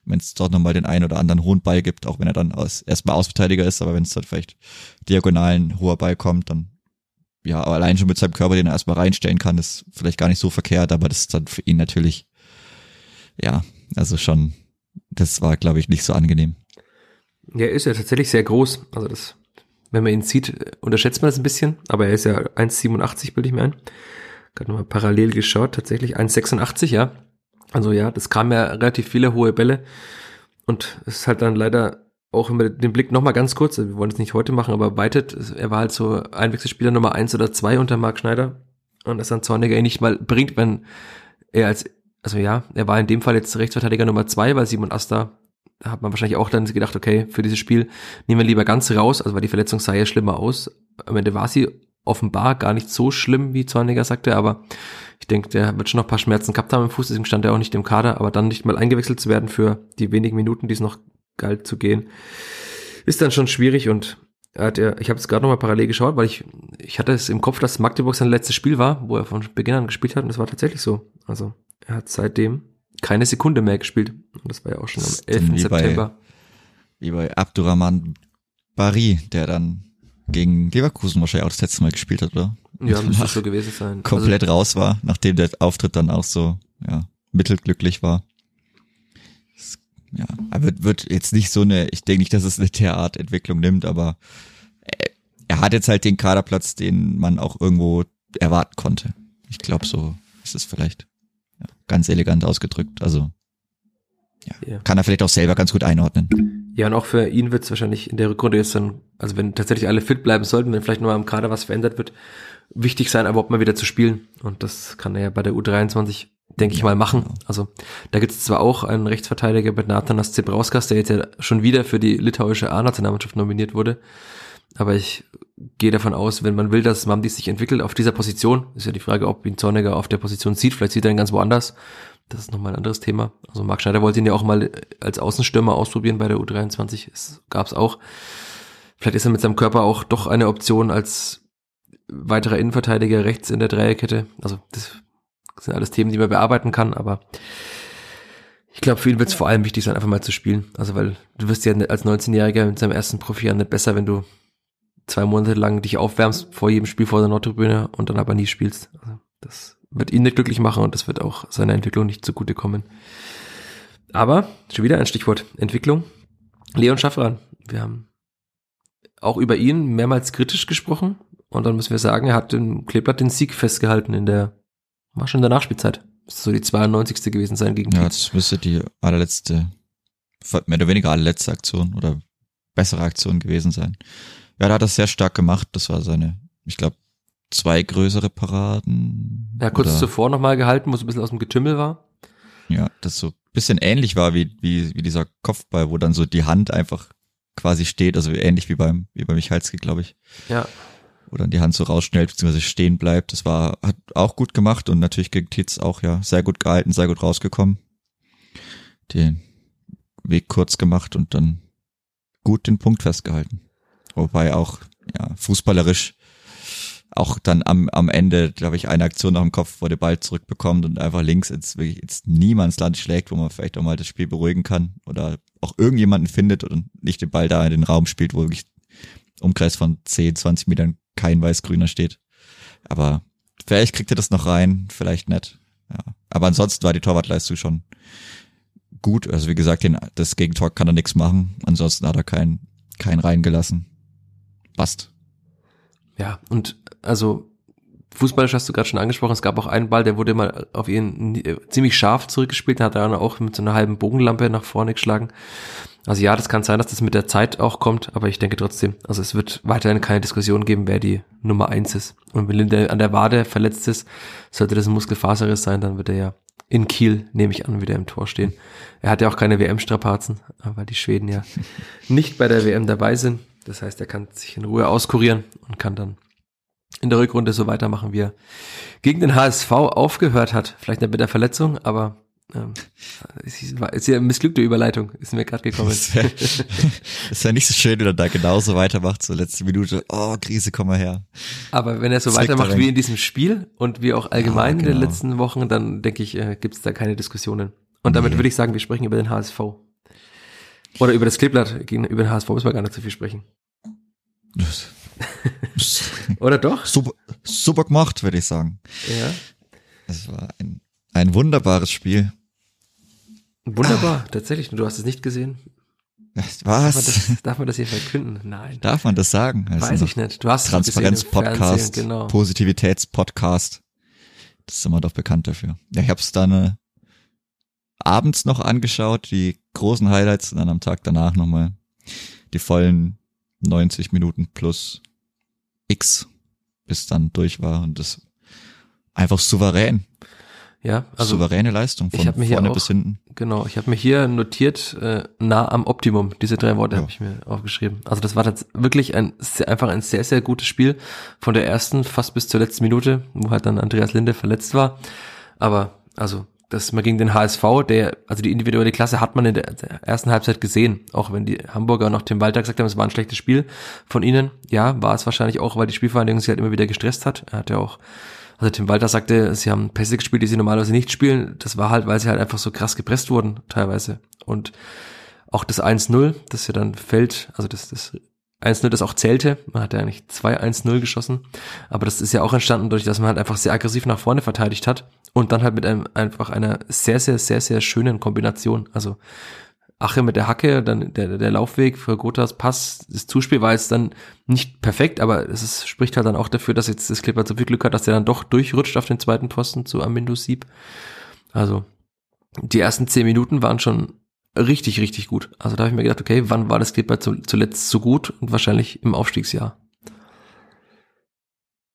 S3: wenn es dort nochmal den einen oder anderen hohen Ball gibt, auch wenn er dann aus, erstmal Ausverteidiger ist, aber wenn es dann vielleicht diagonalen hoher Ball kommt, dann ja, aber allein schon mit seinem Körper, den er erstmal reinstellen kann, ist vielleicht gar nicht so verkehrt, aber das ist dann für ihn natürlich, ja, also schon, das war, glaube ich, nicht so angenehm.
S2: Er ist ja tatsächlich sehr groß. Also das, wenn man ihn sieht, unterschätzt man das ein bisschen, aber er ist ja 1,87, bilde ich mir ein. Gerade nochmal parallel geschaut, tatsächlich 1,86, ja. Also ja, das kam ja relativ viele hohe Bälle. Und es ist halt dann leider auch immer den Blick nochmal ganz kurz, wir wollen es nicht heute machen, aber weitet, er war halt so Einwechselspieler Nummer eins oder zwei unter Marc Schneider und dass dann Zorniger ihn nicht mal bringt, wenn er als, also ja, er war in dem Fall jetzt Rechtsverteidiger Nummer zwei, weil Simon Asta, da hat man wahrscheinlich auch dann gedacht, okay, für dieses Spiel nehmen wir lieber ganz raus, also weil die Verletzung sah ja schlimmer aus, am Ende war sie offenbar gar nicht so schlimm, wie Zorniger sagte, aber ich denke, der wird schon noch ein paar Schmerzen gehabt haben im Fuß, deswegen stand er auch nicht im Kader, aber dann nicht mal eingewechselt zu werden für die wenigen Minuten, die es noch galt zu gehen, ist dann schon schwierig und er hat ja, ich habe es gerade noch mal parallel geschaut, weil ich ich hatte es im Kopf, dass Magdeburg sein letztes Spiel war, wo er von Beginn an gespielt hat und das war tatsächlich so. Also er hat seitdem keine Sekunde mehr gespielt und das war ja auch schon am 11.
S3: Wie
S2: September.
S3: Bei, wie bei Abdurrahman Bari, der dann gegen Leverkusen wahrscheinlich auch das letzte Mal gespielt hat, oder?
S2: ja, müsste so gewesen sein.
S3: Komplett also, raus war, nachdem der Auftritt dann auch so, ja, mittelglücklich war. Ja, er wird, wird jetzt nicht so eine, ich denke nicht, dass es eine Theaterentwicklung nimmt, aber er, er hat jetzt halt den Kaderplatz, den man auch irgendwo erwarten konnte. Ich glaube, so ist es vielleicht ja, ganz elegant ausgedrückt. Also ja, ja. kann er vielleicht auch selber ganz gut einordnen.
S2: Ja, und auch für ihn wird es wahrscheinlich in der Rückrunde jetzt dann, also wenn tatsächlich alle fit bleiben sollten, wenn vielleicht nur am Kader was verändert wird, wichtig sein, überhaupt mal wieder zu spielen. Und das kann er ja bei der U23 denke ich mal, machen. Also da gibt es zwar auch einen Rechtsverteidiger mit Nathanas Zebrauskas, der jetzt ja schon wieder für die litauische A-Nationalmannschaft nominiert wurde. Aber ich gehe davon aus, wenn man will, dass Mamdi sich entwickelt auf dieser Position, ist ja die Frage, ob ihn Zorniger auf der Position sieht. Vielleicht sieht er ihn ganz woanders. Das ist nochmal ein anderes Thema. Also Marc Schneider wollte ihn ja auch mal als Außenstürmer ausprobieren bei der U23. Es gab es auch. Vielleicht ist er mit seinem Körper auch doch eine Option als weiterer Innenverteidiger rechts in der Dreierkette. Also das sind alles Themen, die man bearbeiten kann, aber ich glaube, für ihn wird es vor allem wichtig sein, einfach mal zu spielen. Also, weil du wirst ja als 19-Jähriger mit seinem ersten Profi nicht besser, wenn du zwei Monate lang dich aufwärmst vor jedem Spiel vor der Nordtribüne und dann aber nie spielst. Also, das wird ihn nicht glücklich machen und das wird auch seiner Entwicklung nicht zugutekommen. Aber, schon wieder ein Stichwort, Entwicklung. Leon Schaffran, wir haben auch über ihn mehrmals kritisch gesprochen und dann müssen wir sagen, er hat im Kleeblatt den Sieg festgehalten in der war schon in der Nachspielzeit. Müsste so die 92. gewesen sein gegen
S3: Ja, das müsste die allerletzte, mehr oder weniger allerletzte Aktion oder bessere Aktion gewesen sein. Ja, da hat er sehr stark gemacht. Das war seine, ich glaube, zwei größere Paraden.
S2: Ja, kurz oder, zuvor nochmal gehalten, wo es ein bisschen aus dem Getümmel war.
S3: Ja, das so ein bisschen ähnlich war wie, wie, wie dieser Kopfball, wo dann so die Hand einfach quasi steht, also ähnlich wie beim, wie bei Michalski, glaube ich.
S2: Ja
S3: wo dann die Hand so rausschnellt bzw. stehen bleibt. Das war hat auch gut gemacht und natürlich gegen Titz auch ja sehr gut gehalten, sehr gut rausgekommen. Den Weg kurz gemacht und dann gut den Punkt festgehalten. Wobei auch ja fußballerisch auch dann am, am Ende, glaube ich, eine Aktion nach dem Kopf, wo der Ball zurückbekommt und einfach links ins, wirklich ins Niemandsland schlägt, wo man vielleicht auch mal das Spiel beruhigen kann oder auch irgendjemanden findet und nicht den Ball da in den Raum spielt, wo wirklich Umkreis von 10, 20 Metern kein weiß-grüner steht. Aber vielleicht kriegt er das noch rein, vielleicht nicht. Ja. Aber ansonsten war die Torwartleistung schon gut. Also wie gesagt, den, das Gegentor kann er nichts machen. Ansonsten hat er keinen kein reingelassen. Passt.
S2: Ja, und also Fußballisch hast du gerade schon angesprochen, es gab auch einen Ball, der wurde mal auf ihn äh, ziemlich scharf zurückgespielt, hat er dann auch mit so einer halben Bogenlampe nach vorne geschlagen. Also ja, das kann sein, dass das mit der Zeit auch kommt, aber ich denke trotzdem, also es wird weiterhin keine Diskussion geben, wer die Nummer eins ist. Und wenn Linde an der Wade verletzt ist, sollte das ein Muskelfaserriss sein, dann wird er ja in Kiel, nehme ich an, wieder im Tor stehen. Er hat ja auch keine WM-Strapazen, weil die Schweden ja nicht bei der WM dabei sind. Das heißt, er kann sich in Ruhe auskurieren und kann dann in der Rückrunde so weitermachen, wie er gegen den HSV aufgehört hat. Vielleicht nicht mit der Verletzung, aber ähm, ist ja eine missglückte Überleitung, ist mir gerade gekommen.
S3: Wäre wär nicht so schön, wenn er da genauso weitermacht, so letzte Minute, oh, Krise, komm mal her.
S2: Aber wenn er so Zweck weitermacht wie in diesem Spiel und wie auch allgemein ja, genau. in den genau. letzten Wochen, dann denke ich, äh, gibt es da keine Diskussionen. Und damit nee. würde ich sagen, wir sprechen über den HSV. Oder über das Kleeblatt. Über den HSV müssen wir gar nicht so viel sprechen. Oder doch?
S3: Super, super gemacht, würde ich sagen.
S2: Ja.
S3: Es war ein, ein wunderbares Spiel.
S2: Wunderbar, ah. tatsächlich. Du hast es nicht gesehen.
S3: Was?
S2: Darf man, das, darf man das hier verkünden? Nein.
S3: Darf man das sagen?
S2: Also Weiß ich nicht. Du hast
S3: Transparenz-Podcast, genau. Positivitäts-Podcast. Das sind wir doch bekannt dafür. Ja, ich habe es dann äh, abends noch angeschaut, die großen Highlights, und dann am Tag danach nochmal die vollen 90 Minuten plus X, bis dann durch war und das einfach souverän.
S2: Ja,
S3: also souveräne Leistung
S2: von vorne auch, bis hinten. Genau, ich habe mir hier notiert, äh, nah am Optimum. Diese drei Worte ja. habe ich mir aufgeschrieben. Also das war jetzt wirklich ein sehr, einfach ein sehr, sehr gutes Spiel von der ersten fast bis zur letzten Minute, wo halt dann Andreas Linde verletzt war. Aber also dass man gegen den HSV, der, also die individuelle Klasse hat man in der ersten Halbzeit gesehen, auch wenn die Hamburger noch Tim Walter gesagt haben, es war ein schlechtes Spiel von ihnen. Ja, war es wahrscheinlich auch, weil die Spielvereinigung sich halt immer wieder gestresst hat. Er hat ja auch, also Tim Walter sagte, sie haben Pässe gespielt, die sie normalerweise nicht spielen. Das war halt, weil sie halt einfach so krass gepresst wurden, teilweise. Und auch das 1-0, das ja dann fällt, also das, das 1-0, das auch zählte. Man hat ja eigentlich 2-1-0 geschossen. Aber das ist ja auch entstanden dadurch, dass man halt einfach sehr aggressiv nach vorne verteidigt hat und dann halt mit einem einfach einer sehr, sehr, sehr, sehr schönen Kombination. Also Ache mit der Hacke, dann der, der Laufweg für Gotas Pass, das Zuspiel war jetzt dann nicht perfekt, aber es ist, spricht halt dann auch dafür, dass jetzt das Clipper so viel Glück hat, dass er dann doch durchrutscht auf den zweiten Posten zu Amindo Sieb. Also die ersten zehn Minuten waren schon richtig, richtig gut. Also da habe ich mir gedacht, okay, wann war das Clipper zuletzt so gut? Und wahrscheinlich im Aufstiegsjahr.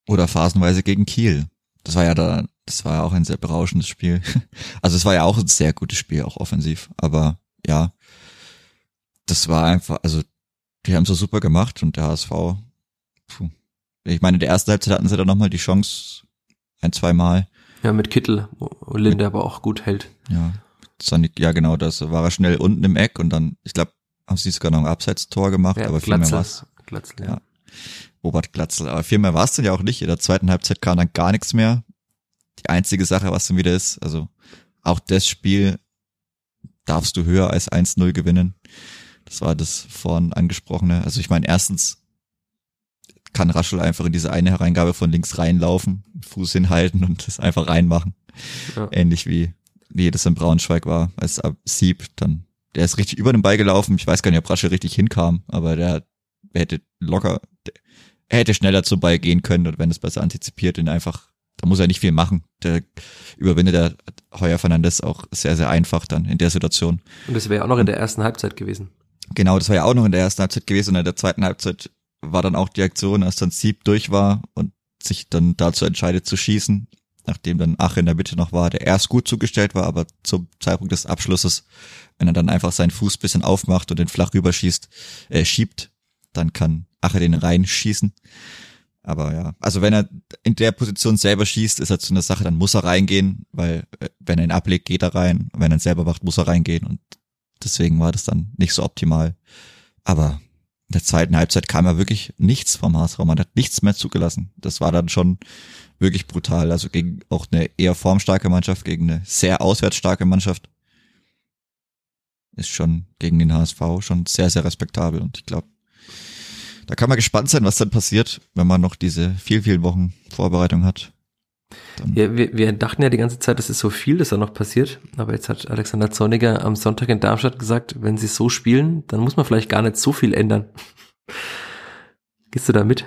S3: Oder phasenweise gegen Kiel. Das war ja da das war ja auch ein sehr berauschendes Spiel. Also es war ja auch ein sehr gutes Spiel, auch offensiv. Aber ja, das war einfach, also die haben so super gemacht und der HSV, puh. ich meine, in der ersten Halbzeit hatten sie dann nochmal die Chance, ein, zwei Mal.
S2: Ja, mit Kittel, wo Linde aber auch gut hält.
S3: Ja, Sonic, ja genau, das war er schnell unten im Eck und dann, ich glaube, haben sie sogar noch ein Abseits-Tor gemacht, ja, aber viel Glatzel, mehr was. Glatzel, ja. ja. Robert Glatzel, aber viel mehr war es dann ja auch nicht. In der zweiten Halbzeit kam dann gar nichts mehr die einzige Sache, was dann wieder ist. Also auch das Spiel darfst du höher als 1-0 gewinnen. Das war das vorhin angesprochene. Also ich meine, erstens kann Raschel einfach in diese eine Hereingabe von links reinlaufen, Fuß hinhalten und das einfach reinmachen. Ja. Ähnlich wie, wie das in Braunschweig war, als Sieb dann, der ist richtig über den Ball gelaufen. Ich weiß gar nicht, ob Raschel richtig hinkam, aber der, hätte locker, er hätte schneller zum Ball gehen können und wenn es besser antizipiert, ihn einfach da muss er nicht viel machen. Der überwindet der Heuer Fernandes auch sehr, sehr einfach dann in der Situation.
S2: Und das wäre ja auch noch in der ersten Halbzeit gewesen.
S3: Genau, das war ja auch noch in der ersten Halbzeit gewesen und in der zweiten Halbzeit war dann auch die Aktion, als dann Sieb durch war und sich dann dazu entscheidet zu schießen, nachdem dann Ach in der Mitte noch war, der erst gut zugestellt war, aber zum Zeitpunkt des Abschlusses, wenn er dann einfach seinen Fuß bisschen aufmacht und den flach rüberschießt, äh, schiebt, dann kann Ache den reinschießen. Aber ja, also wenn er in der Position selber schießt, ist er zu einer Sache, dann muss er reingehen, weil äh, wenn er ihn ablegt, geht er rein. Wenn er ihn selber macht, muss er reingehen und deswegen war das dann nicht so optimal. Aber in der zweiten Halbzeit kam ja wirklich nichts vom HSV. Man hat nichts mehr zugelassen. Das war dann schon wirklich brutal. Also gegen auch eine eher formstarke Mannschaft, gegen eine sehr auswärtsstarke Mannschaft. Ist schon gegen den HSV schon sehr, sehr respektabel. Und ich glaube, da kann man gespannt sein, was dann passiert, wenn man noch diese viel, vielen Wochen Vorbereitung hat.
S2: Ja, wir, wir dachten ja die ganze Zeit, es ist so viel, dass da noch passiert. Aber jetzt hat Alexander Zorniger am Sonntag in Darmstadt gesagt, wenn sie so spielen, dann muss man vielleicht gar nicht so viel ändern. Gehst du da mit?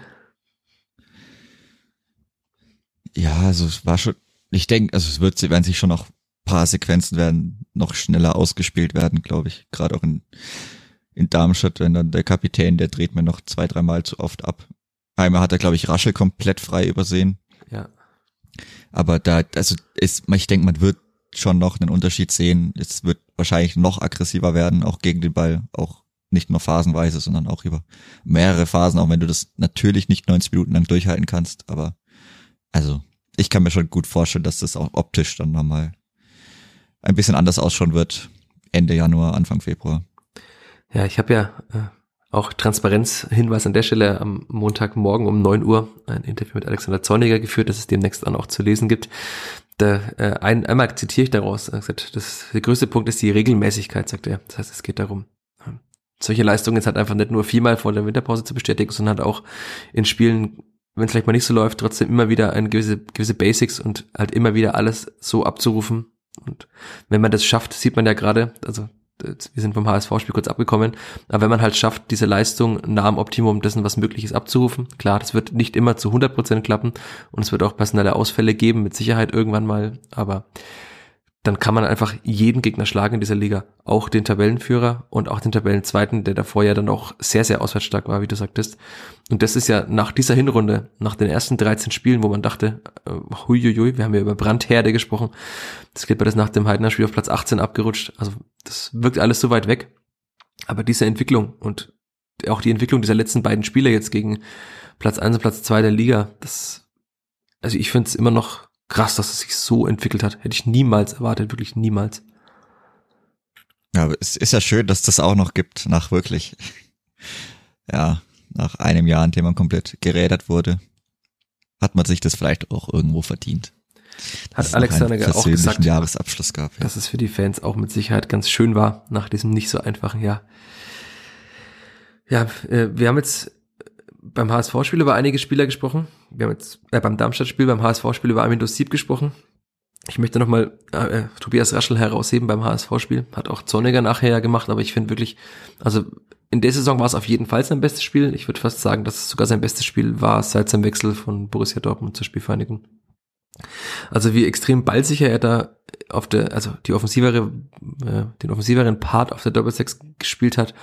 S3: Ja, also es war schon, ich denke, also es wird, werden sich schon noch paar Sequenzen werden noch schneller ausgespielt werden, glaube ich. Gerade auch in in Darmstadt, wenn dann der Kapitän, der dreht mir noch zwei, dreimal zu oft ab. Einmal hat er, glaube ich, Raschel komplett frei übersehen. Aber da, also ist, ich denke, man wird schon noch einen Unterschied sehen. Es wird wahrscheinlich noch aggressiver werden, auch gegen den Ball, auch nicht nur phasenweise, sondern auch über mehrere Phasen, auch wenn du das natürlich nicht 90 Minuten lang durchhalten kannst. Aber also, ich kann mir schon gut vorstellen, dass das auch optisch dann nochmal ein bisschen anders ausschauen wird. Ende Januar, Anfang Februar.
S2: Ja, ich habe ja äh, auch Transparenzhinweis an der Stelle am Montagmorgen um neun Uhr ein Interview mit Alexander Zorniger geführt, das es demnächst dann auch zu lesen gibt. Da, äh, ein, einmal zitiere ich daraus, er gesagt, das, der größte Punkt ist die Regelmäßigkeit, sagt er. Das heißt, es geht darum, solche Leistungen jetzt halt einfach nicht nur viermal vor der Winterpause zu bestätigen, sondern halt auch in Spielen, wenn es vielleicht mal nicht so läuft, trotzdem immer wieder eine gewisse, gewisse Basics und halt immer wieder alles so abzurufen. Und wenn man das schafft, sieht man ja gerade, also wir sind vom HSV-Spiel kurz abgekommen, aber wenn man halt schafft, diese Leistung nah am Optimum dessen, was möglich ist, abzurufen, klar, das wird nicht immer zu 100% klappen und es wird auch personelle Ausfälle geben, mit Sicherheit irgendwann mal, aber dann kann man einfach jeden Gegner schlagen in dieser Liga. Auch den Tabellenführer und auch den Tabellenzweiten, der davor ja dann auch sehr, sehr auswärtsstark war, wie du sagtest. Und das ist ja nach dieser Hinrunde, nach den ersten 13 Spielen, wo man dachte, äh, huiuiui, wir haben ja über Brandherde gesprochen. Das geht bei das nach dem Heidener Spiel auf Platz 18 abgerutscht. Also das wirkt alles so weit weg. Aber diese Entwicklung und auch die Entwicklung dieser letzten beiden Spiele jetzt gegen Platz 1 und Platz 2 der Liga, das, also ich finde es immer noch krass, dass es sich so entwickelt hat. Hätte ich niemals erwartet, wirklich niemals.
S3: Ja, aber es ist ja schön, dass das auch noch gibt, nach wirklich, ja, nach einem Jahr, in dem man komplett gerädert wurde, hat man sich das vielleicht auch irgendwo verdient.
S2: Hat Alexander auch gesagt,
S3: Jahresabschluss gab,
S2: ja. dass es für die Fans auch mit Sicherheit ganz schön war, nach diesem nicht so einfachen Jahr. Ja, äh, wir haben jetzt beim HSV-Spiel über einige Spieler gesprochen. Wir haben jetzt äh, beim Darmstadt-Spiel, beim HSV-Spiel über Armin Sieb gesprochen. Ich möchte nochmal äh, Tobias Raschel herausheben beim HSV-Spiel. Hat auch Zorniger nachher ja gemacht, aber ich finde wirklich, also in der Saison war es auf jeden Fall sein bestes Spiel. Ich würde fast sagen, dass es sogar sein bestes Spiel war seit seinem Wechsel von Borussia Dortmund zur Spielvereinigung. Also wie extrem ballsicher er da auf der, also die offensivere, äh, den offensiveren Part auf der Doppelsechs gespielt hat,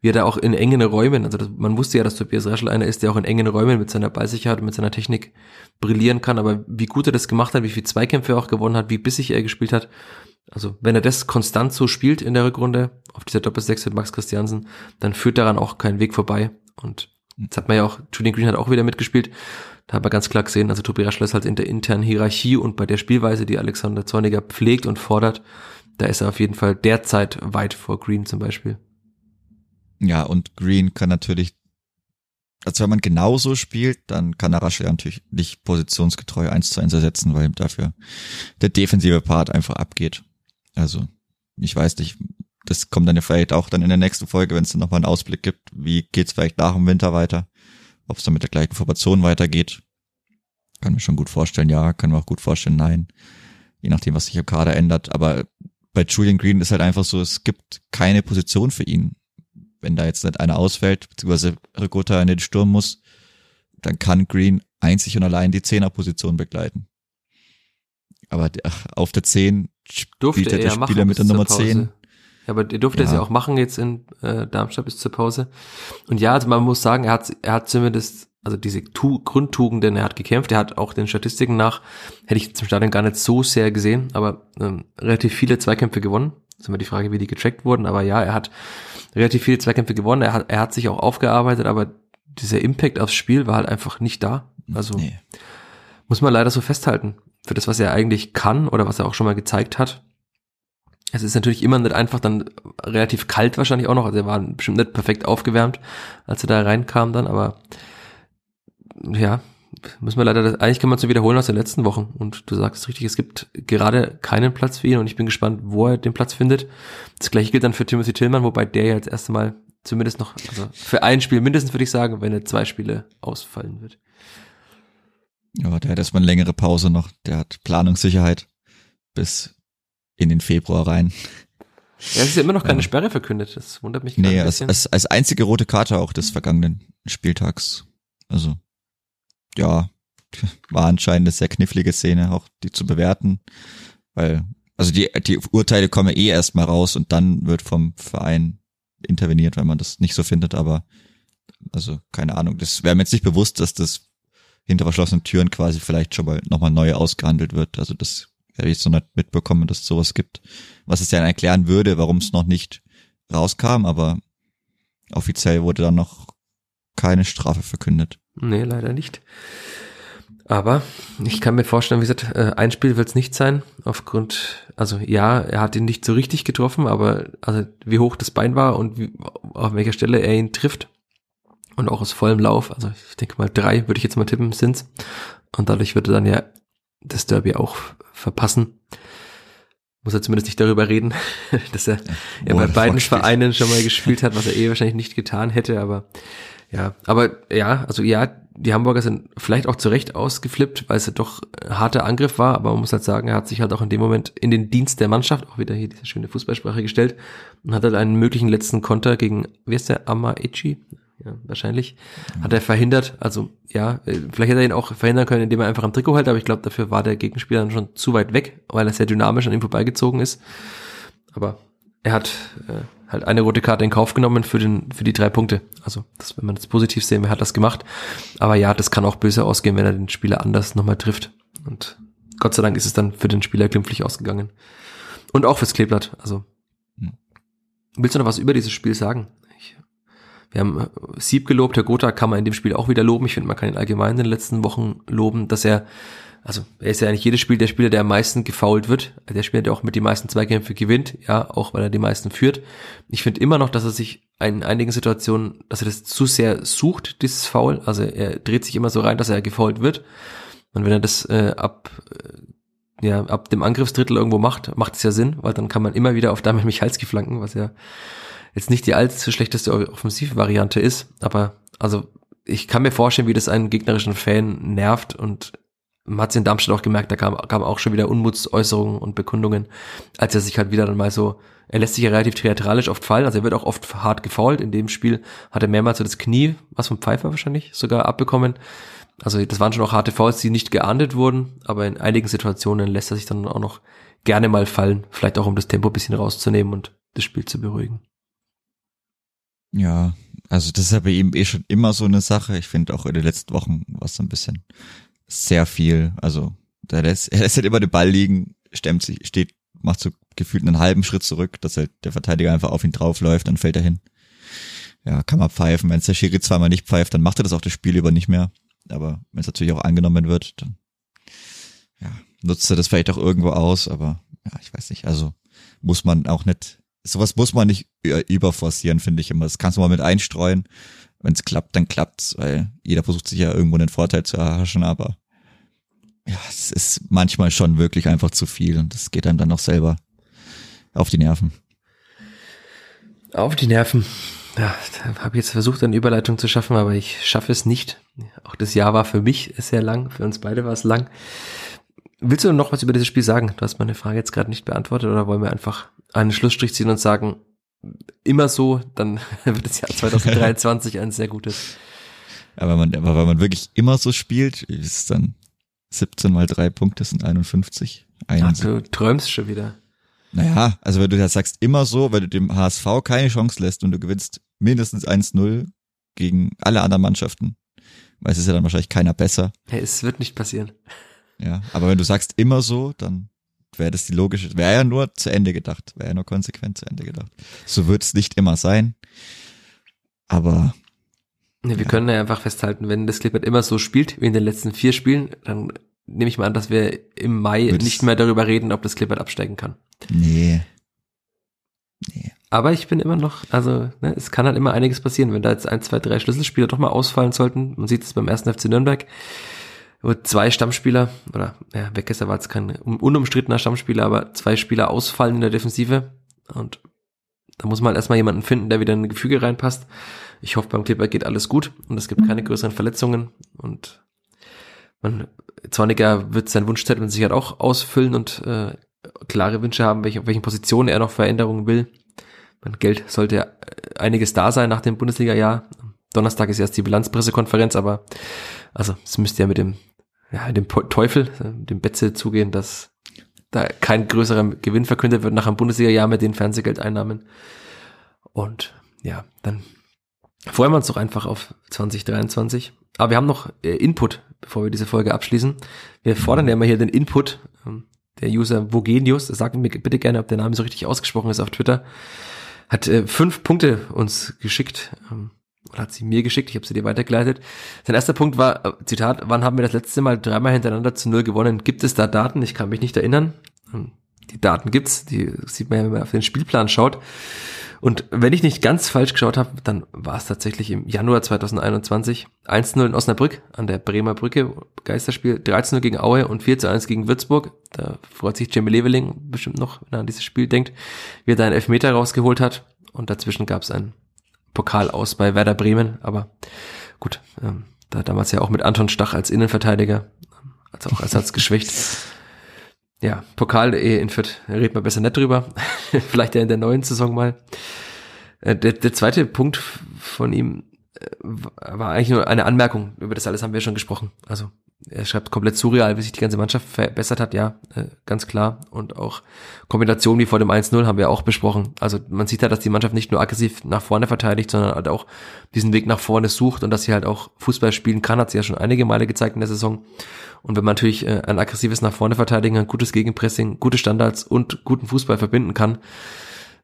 S2: wie er da auch in engen Räumen, also das, man wusste ja, dass Tobias Raschel einer ist, der auch in engen Räumen mit seiner Ballsicherheit und mit seiner Technik brillieren kann, aber wie gut er das gemacht hat, wie viel Zweikämpfe er auch gewonnen hat, wie bissig er gespielt hat, also wenn er das konstant so spielt in der Rückrunde, auf dieser Doppelsechs mit Max Christiansen, dann führt daran auch kein Weg vorbei. Und Jetzt hat man ja auch, Julian Green hat auch wieder mitgespielt. Da hat man ganz klar gesehen, also Tobi Raschler ist halt in der internen Hierarchie und bei der Spielweise, die Alexander Zorniger pflegt und fordert, da ist er auf jeden Fall derzeit weit vor Green zum Beispiel.
S3: Ja, und Green kann natürlich, also wenn man genauso spielt, dann kann der Raschler natürlich nicht positionsgetreu eins zu eins ersetzen, weil dafür der defensive Part einfach abgeht. Also, ich weiß nicht, das kommt dann ja vielleicht auch dann in der nächsten Folge, wenn es dann nochmal einen Ausblick gibt, wie geht's vielleicht nach dem Winter weiter, ob es dann mit der gleichen Formation weitergeht. Kann mir schon gut vorstellen, ja, kann mir auch gut vorstellen, nein. Je nachdem, was sich im Kader ändert. Aber bei Julian Green ist halt einfach so, es gibt keine Position für ihn. Wenn da jetzt nicht einer ausfällt, beziehungsweise Ricotta in den Sturm muss, dann kann Green einzig und allein die Zehnerposition begleiten. Aber auf der Zehn
S2: spielt der Spieler mit der Nummer Zehn ja, aber er durfte ja. es ja auch machen jetzt in äh, Darmstadt bis zur Pause. Und ja, also man muss sagen, er hat, er hat zumindest, also diese tu Grundtugenden, er hat gekämpft, er hat auch den Statistiken nach, hätte ich zum Stadion gar nicht so sehr gesehen, aber ähm, relativ viele Zweikämpfe gewonnen. Das ist immer die Frage, wie die getrackt wurden, aber ja, er hat relativ viele Zweikämpfe gewonnen, er hat, er hat sich auch aufgearbeitet, aber dieser Impact aufs Spiel war halt einfach nicht da. Also nee. muss man leider so festhalten. Für das, was er eigentlich kann oder was er auch schon mal gezeigt hat, es ist natürlich immer nicht einfach, dann relativ kalt wahrscheinlich auch noch. Also er war bestimmt nicht perfekt aufgewärmt, als er da reinkam dann, aber ja, müssen wir leider, eigentlich kann man es wiederholen aus den letzten Wochen. Und du sagst richtig, es gibt gerade keinen Platz für ihn und ich bin gespannt, wo er den Platz findet. Das gleiche gilt dann für Timothy Tillman, wobei der ja jetzt erst einmal zumindest noch, also für ein Spiel mindestens würde ich sagen, wenn er zwei Spiele ausfallen wird.
S3: Ja, der hat erstmal eine längere Pause noch. Der hat Planungssicherheit bis in den Februar rein.
S2: Ja, es ist ja immer noch keine ja. Sperre verkündet. Das wundert mich
S3: Nee, als, als, als einzige rote Karte auch des vergangenen Spieltags. Also, ja, war anscheinend eine sehr knifflige Szene, auch die zu bewerten. Weil, also die, die Urteile kommen eh erstmal raus und dann wird vom Verein interveniert, wenn man das nicht so findet, aber also keine Ahnung. Das wäre mir jetzt nicht bewusst, dass das hinter verschlossenen Türen quasi vielleicht schon mal nochmal neu ausgehandelt wird. Also das hätte ich so nicht mitbekommen, dass es sowas gibt. Was es ja erklären würde, warum es noch nicht rauskam, aber offiziell wurde dann noch keine Strafe verkündet.
S2: Nee, leider nicht. Aber ich kann mir vorstellen, wie gesagt, äh, ein Spiel wird es nicht sein, aufgrund, also ja, er hat ihn nicht so richtig getroffen, aber also wie hoch das Bein war und wie, auf welcher Stelle er ihn trifft und auch aus vollem Lauf, also ich denke mal drei würde ich jetzt mal tippen, sind's. Und dadurch würde dann ja das Derby auch verpassen. Muss er zumindest nicht darüber reden, dass er, ja, bei beiden Vereinen schon mal gespielt hat, was er eh wahrscheinlich nicht getan hätte, aber ja, aber ja, also ja, die Hamburger sind vielleicht auch zu Recht ausgeflippt, weil es ja doch ein harter Angriff war, aber man muss halt sagen, er hat sich halt auch in dem Moment in den Dienst der Mannschaft, auch wieder hier diese schöne Fußballsprache gestellt und hat halt einen möglichen letzten Konter gegen, wie ist der, Amaichi? Ja, wahrscheinlich. Hat er verhindert, also ja, äh, vielleicht hätte er ihn auch verhindern können, indem er einfach am Trikot hält, aber ich glaube, dafür war der Gegenspieler dann schon zu weit weg, weil er sehr dynamisch an ihm vorbeigezogen ist. Aber er hat äh, halt eine rote Karte in Kauf genommen für den für die drei Punkte. Also das, wenn man das positiv sehen, wer hat das gemacht. Aber ja, das kann auch böse ausgehen, wenn er den Spieler anders nochmal trifft. Und Gott sei Dank ist es dann für den Spieler glimpflich ausgegangen. Und auch fürs Kleeblatt. Also
S3: Hm.
S2: willst du noch was über dieses Spiel sagen? Wir haben äh, Sieb gelobt, Herr Gotha kann man in dem Spiel auch wieder loben. Ich finde, man kann ihn allgemein in den letzten Wochen loben, dass er also er ist ja eigentlich jedes Spiel der Spieler, der am meisten gefoult wird. Der Spieler, der auch mit die meisten Zweikämpfe gewinnt, ja, auch weil er die meisten führt. Ich finde immer noch, dass er sich in einigen Situationen, dass er das zu sehr sucht, dieses Foul. Also er dreht sich immer so rein, dass er gefoult wird. Und wenn er das äh, ab äh, ja, ab dem Angriffsdrittel irgendwo macht, macht es ja Sinn, weil dann kann man immer wieder auf Damian Michalski flanken, was ja jetzt nicht die allzu schlechteste Offensivvariante ist, aber also ich kann mir vorstellen, wie das einen gegnerischen Fan nervt und man hat es in Darmstadt auch gemerkt, da kam, kam auch schon wieder Unmutsäußerungen und Bekundungen, als er sich halt wieder dann mal so, er lässt sich ja relativ theatralisch oft fallen, also er wird auch oft hart gefault. In dem Spiel hat er mehrmals so das Knie, was vom Pfeifer wahrscheinlich, sogar abbekommen. Also das waren schon auch harte Fouls, die nicht geahndet wurden, aber in einigen Situationen lässt er sich dann auch noch gerne mal fallen, vielleicht auch um das Tempo bisschen rauszunehmen und das Spiel zu beruhigen.
S3: Ja, also das ist bei ihm eh schon immer so eine Sache. Ich finde auch in den letzten Wochen war es so ein bisschen sehr viel. Also der lässt, er lässt halt immer den Ball liegen, stemmt sich, steht, macht so gefühlt einen halben Schritt zurück, dass halt der Verteidiger einfach auf ihn draufläuft, dann fällt er hin. Ja, kann man pfeifen. Wenn es der Schiri zweimal nicht pfeift, dann macht er das auch das Spiel über nicht mehr. Aber wenn es natürlich auch angenommen wird, dann ja, nutzt er das vielleicht auch irgendwo aus, aber ja, ich weiß nicht. Also muss man auch nicht, sowas muss man nicht überforcieren, finde ich immer. Das kannst du mal mit einstreuen. Wenn es klappt, dann klappt's, weil jeder versucht sich ja irgendwo einen Vorteil zu erhaschen, aber ja, es ist manchmal schon wirklich einfach zu viel und das geht einem dann noch selber auf die Nerven.
S2: Auf die Nerven. Ja, habe jetzt versucht, eine Überleitung zu schaffen, aber ich schaffe es nicht. Auch das Jahr war für mich sehr lang, für uns beide war es lang. Willst du noch was über dieses Spiel sagen? Du hast meine Frage jetzt gerade nicht beantwortet oder wollen wir einfach einen Schlussstrich ziehen und sagen, immer so, dann wird das Jahr 2023 ein sehr gutes.
S3: Aber, man, aber wenn man wirklich immer so spielt, ist es dann 17 mal drei Punkte sind 51.
S2: Ach, du träumst schon wieder.
S3: Naja, also wenn du ja sagst, immer so, wenn du dem HSV keine Chance lässt und du gewinnst mindestens 1-0 gegen alle anderen Mannschaften, weil es ist ja dann wahrscheinlich keiner besser.
S2: Hey, es wird nicht passieren.
S3: Ja, aber wenn du sagst immer so, dann wäre das die logische, wäre ja nur zu Ende gedacht, wäre ja nur konsequent zu Ende gedacht. So wird es nicht immer sein, aber
S2: ja, wir ja. können ja einfach festhalten, wenn das Clipboard immer so spielt wie in den letzten vier Spielen, dann nehme ich mal an, dass wir im Mai Würdest nicht mehr darüber reden, ob das Clipboard absteigen kann.
S3: Nee.
S2: Nee. Aber ich bin immer noch, also ne, es kann halt immer einiges passieren, wenn da jetzt ein, zwei, drei Schlüsselspieler doch mal ausfallen sollten. Man sieht es beim ersten FC Nürnberg, zwei Stammspieler, oder ja, Weckesser war jetzt kein unumstrittener Stammspieler, aber zwei Spieler ausfallen in der Defensive. Und da muss man halt erstmal jemanden finden, der wieder in ein Gefüge reinpasst. Ich hoffe, beim Clipper geht alles gut und es gibt keine größeren Verletzungen und man, Zorniger wird sein Wunschzettel mit Sicherheit auch ausfüllen und äh, klare Wünsche haben, welche, auf welchen Positionen er noch Veränderungen will. Mein Geld sollte einiges da sein nach dem Bundesliga-Jahr. Donnerstag ist erst die Bilanzpressekonferenz, aber also es müsste ja mit dem, ja, dem Teufel, dem Betze zugehen, dass da kein größerer Gewinn verkündet wird nach einem Bundesliga-Jahr mit den Fernsehgeldeinnahmen. Und ja, dann freuen wir uns doch einfach auf 2023. Aber wir haben noch äh, Input, bevor wir diese Folge abschließen. Wir fordern ja immer hier den Input. Ähm, der User Vogenius, sagt mir bitte gerne, ob der Name so richtig ausgesprochen ist auf Twitter, hat äh, fünf Punkte uns geschickt. Oder hat sie mir geschickt, ich habe sie dir weitergeleitet. Sein erster Punkt war, äh, Zitat, wann haben wir das letzte Mal dreimal hintereinander zu null gewonnen? Gibt es da Daten? Ich kann mich nicht erinnern. Ähm, die Daten gibt's, die sieht man ja, wenn man auf den Spielplan schaut. Und wenn ich nicht ganz falsch geschaut habe, dann war es tatsächlich im Januar 2021 1-0 in Osnabrück an der Bremer Brücke, Geisterspiel, 13-0 gegen Aue und 4-1 gegen Würzburg. Da freut sich Jamie Leveling bestimmt noch, wenn er an dieses Spiel denkt, wie er da einen Elfmeter rausgeholt hat. Und dazwischen gab es einen Pokal aus bei Werder Bremen. Aber gut, ähm, da damals ja auch mit Anton Stach als Innenverteidiger, als auch Ersatz geschwächt. Ja, Pokal.de in Fürth, reden wir besser nicht drüber. Vielleicht ja in der neuen Saison mal. Äh, der, der zweite Punkt von ihm, äh, war eigentlich nur eine Anmerkung. Über das alles haben wir schon gesprochen. Also er schreibt komplett surreal, wie sich die ganze Mannschaft verbessert hat, ja, äh, ganz klar. Und auch Kombinationen wie vor dem 1-0 haben wir auch besprochen. Also man sieht halt, dass die Mannschaft nicht nur aggressiv nach vorne verteidigt, sondern halt auch diesen Weg nach vorne sucht und dass sie halt auch Fußball spielen kann, hat sie ja schon einige Male gezeigt in der Saison. Und wenn man natürlich äh, ein aggressives nach vorne verteidigen, ein gutes Gegenpressing, gute Standards und guten Fußball verbinden kann,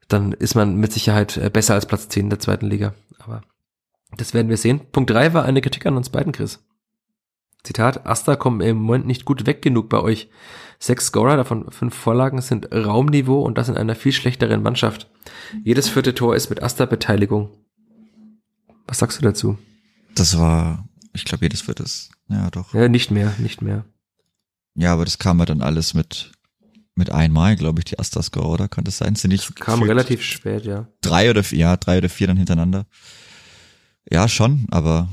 S2: dann ist man mit Sicherheit äh, besser als Platz 10 der zweiten Liga. Aber das werden wir sehen. Punkt drei war eine Kritik an uns beiden, Chris. Zitat, Asta kommen im Moment nicht gut weg genug bei euch. Sechs Scorer, davon fünf Vorlagen, sind Raumniveau und das in einer viel schlechteren Mannschaft. Jedes vierte Tor ist mit Asta-Beteiligung. Was sagst du dazu?
S3: Das war, ich glaube, jedes vierte ist, ja doch.
S2: Ja, nicht mehr, nicht mehr.
S3: Ja, aber das kam ja dann alles mit, mit einmal, glaube ich, die Asta-Score, oder? Kann das sein? Sind nicht
S2: das kam relativ spät, ja.
S3: Drei oder vier, ja, drei oder vier dann hintereinander. Ja, schon, aber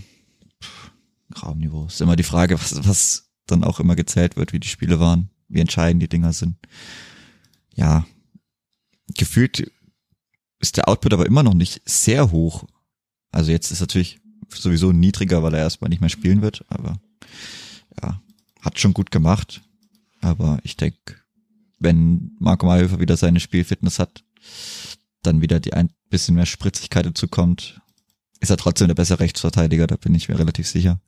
S3: Raumniveau. Ist immer die Frage, was, was dann auch immer gezählt wird, wie die Spiele waren, wie entscheidend die Dinger sind. Ja, gefühlt ist der Output aber immer noch nicht sehr hoch. Also jetzt ist natürlich sowieso niedriger, weil er erstmal nicht mehr spielen wird, aber ja, hat schon gut gemacht. Aber ich denke, wenn Marco Mayhofer wieder seine Spielfitness hat, dann wieder die ein bisschen mehr Spritzigkeit dazu kommt, ist er trotzdem der bessere Rechtsverteidiger, da bin ich mir relativ sicher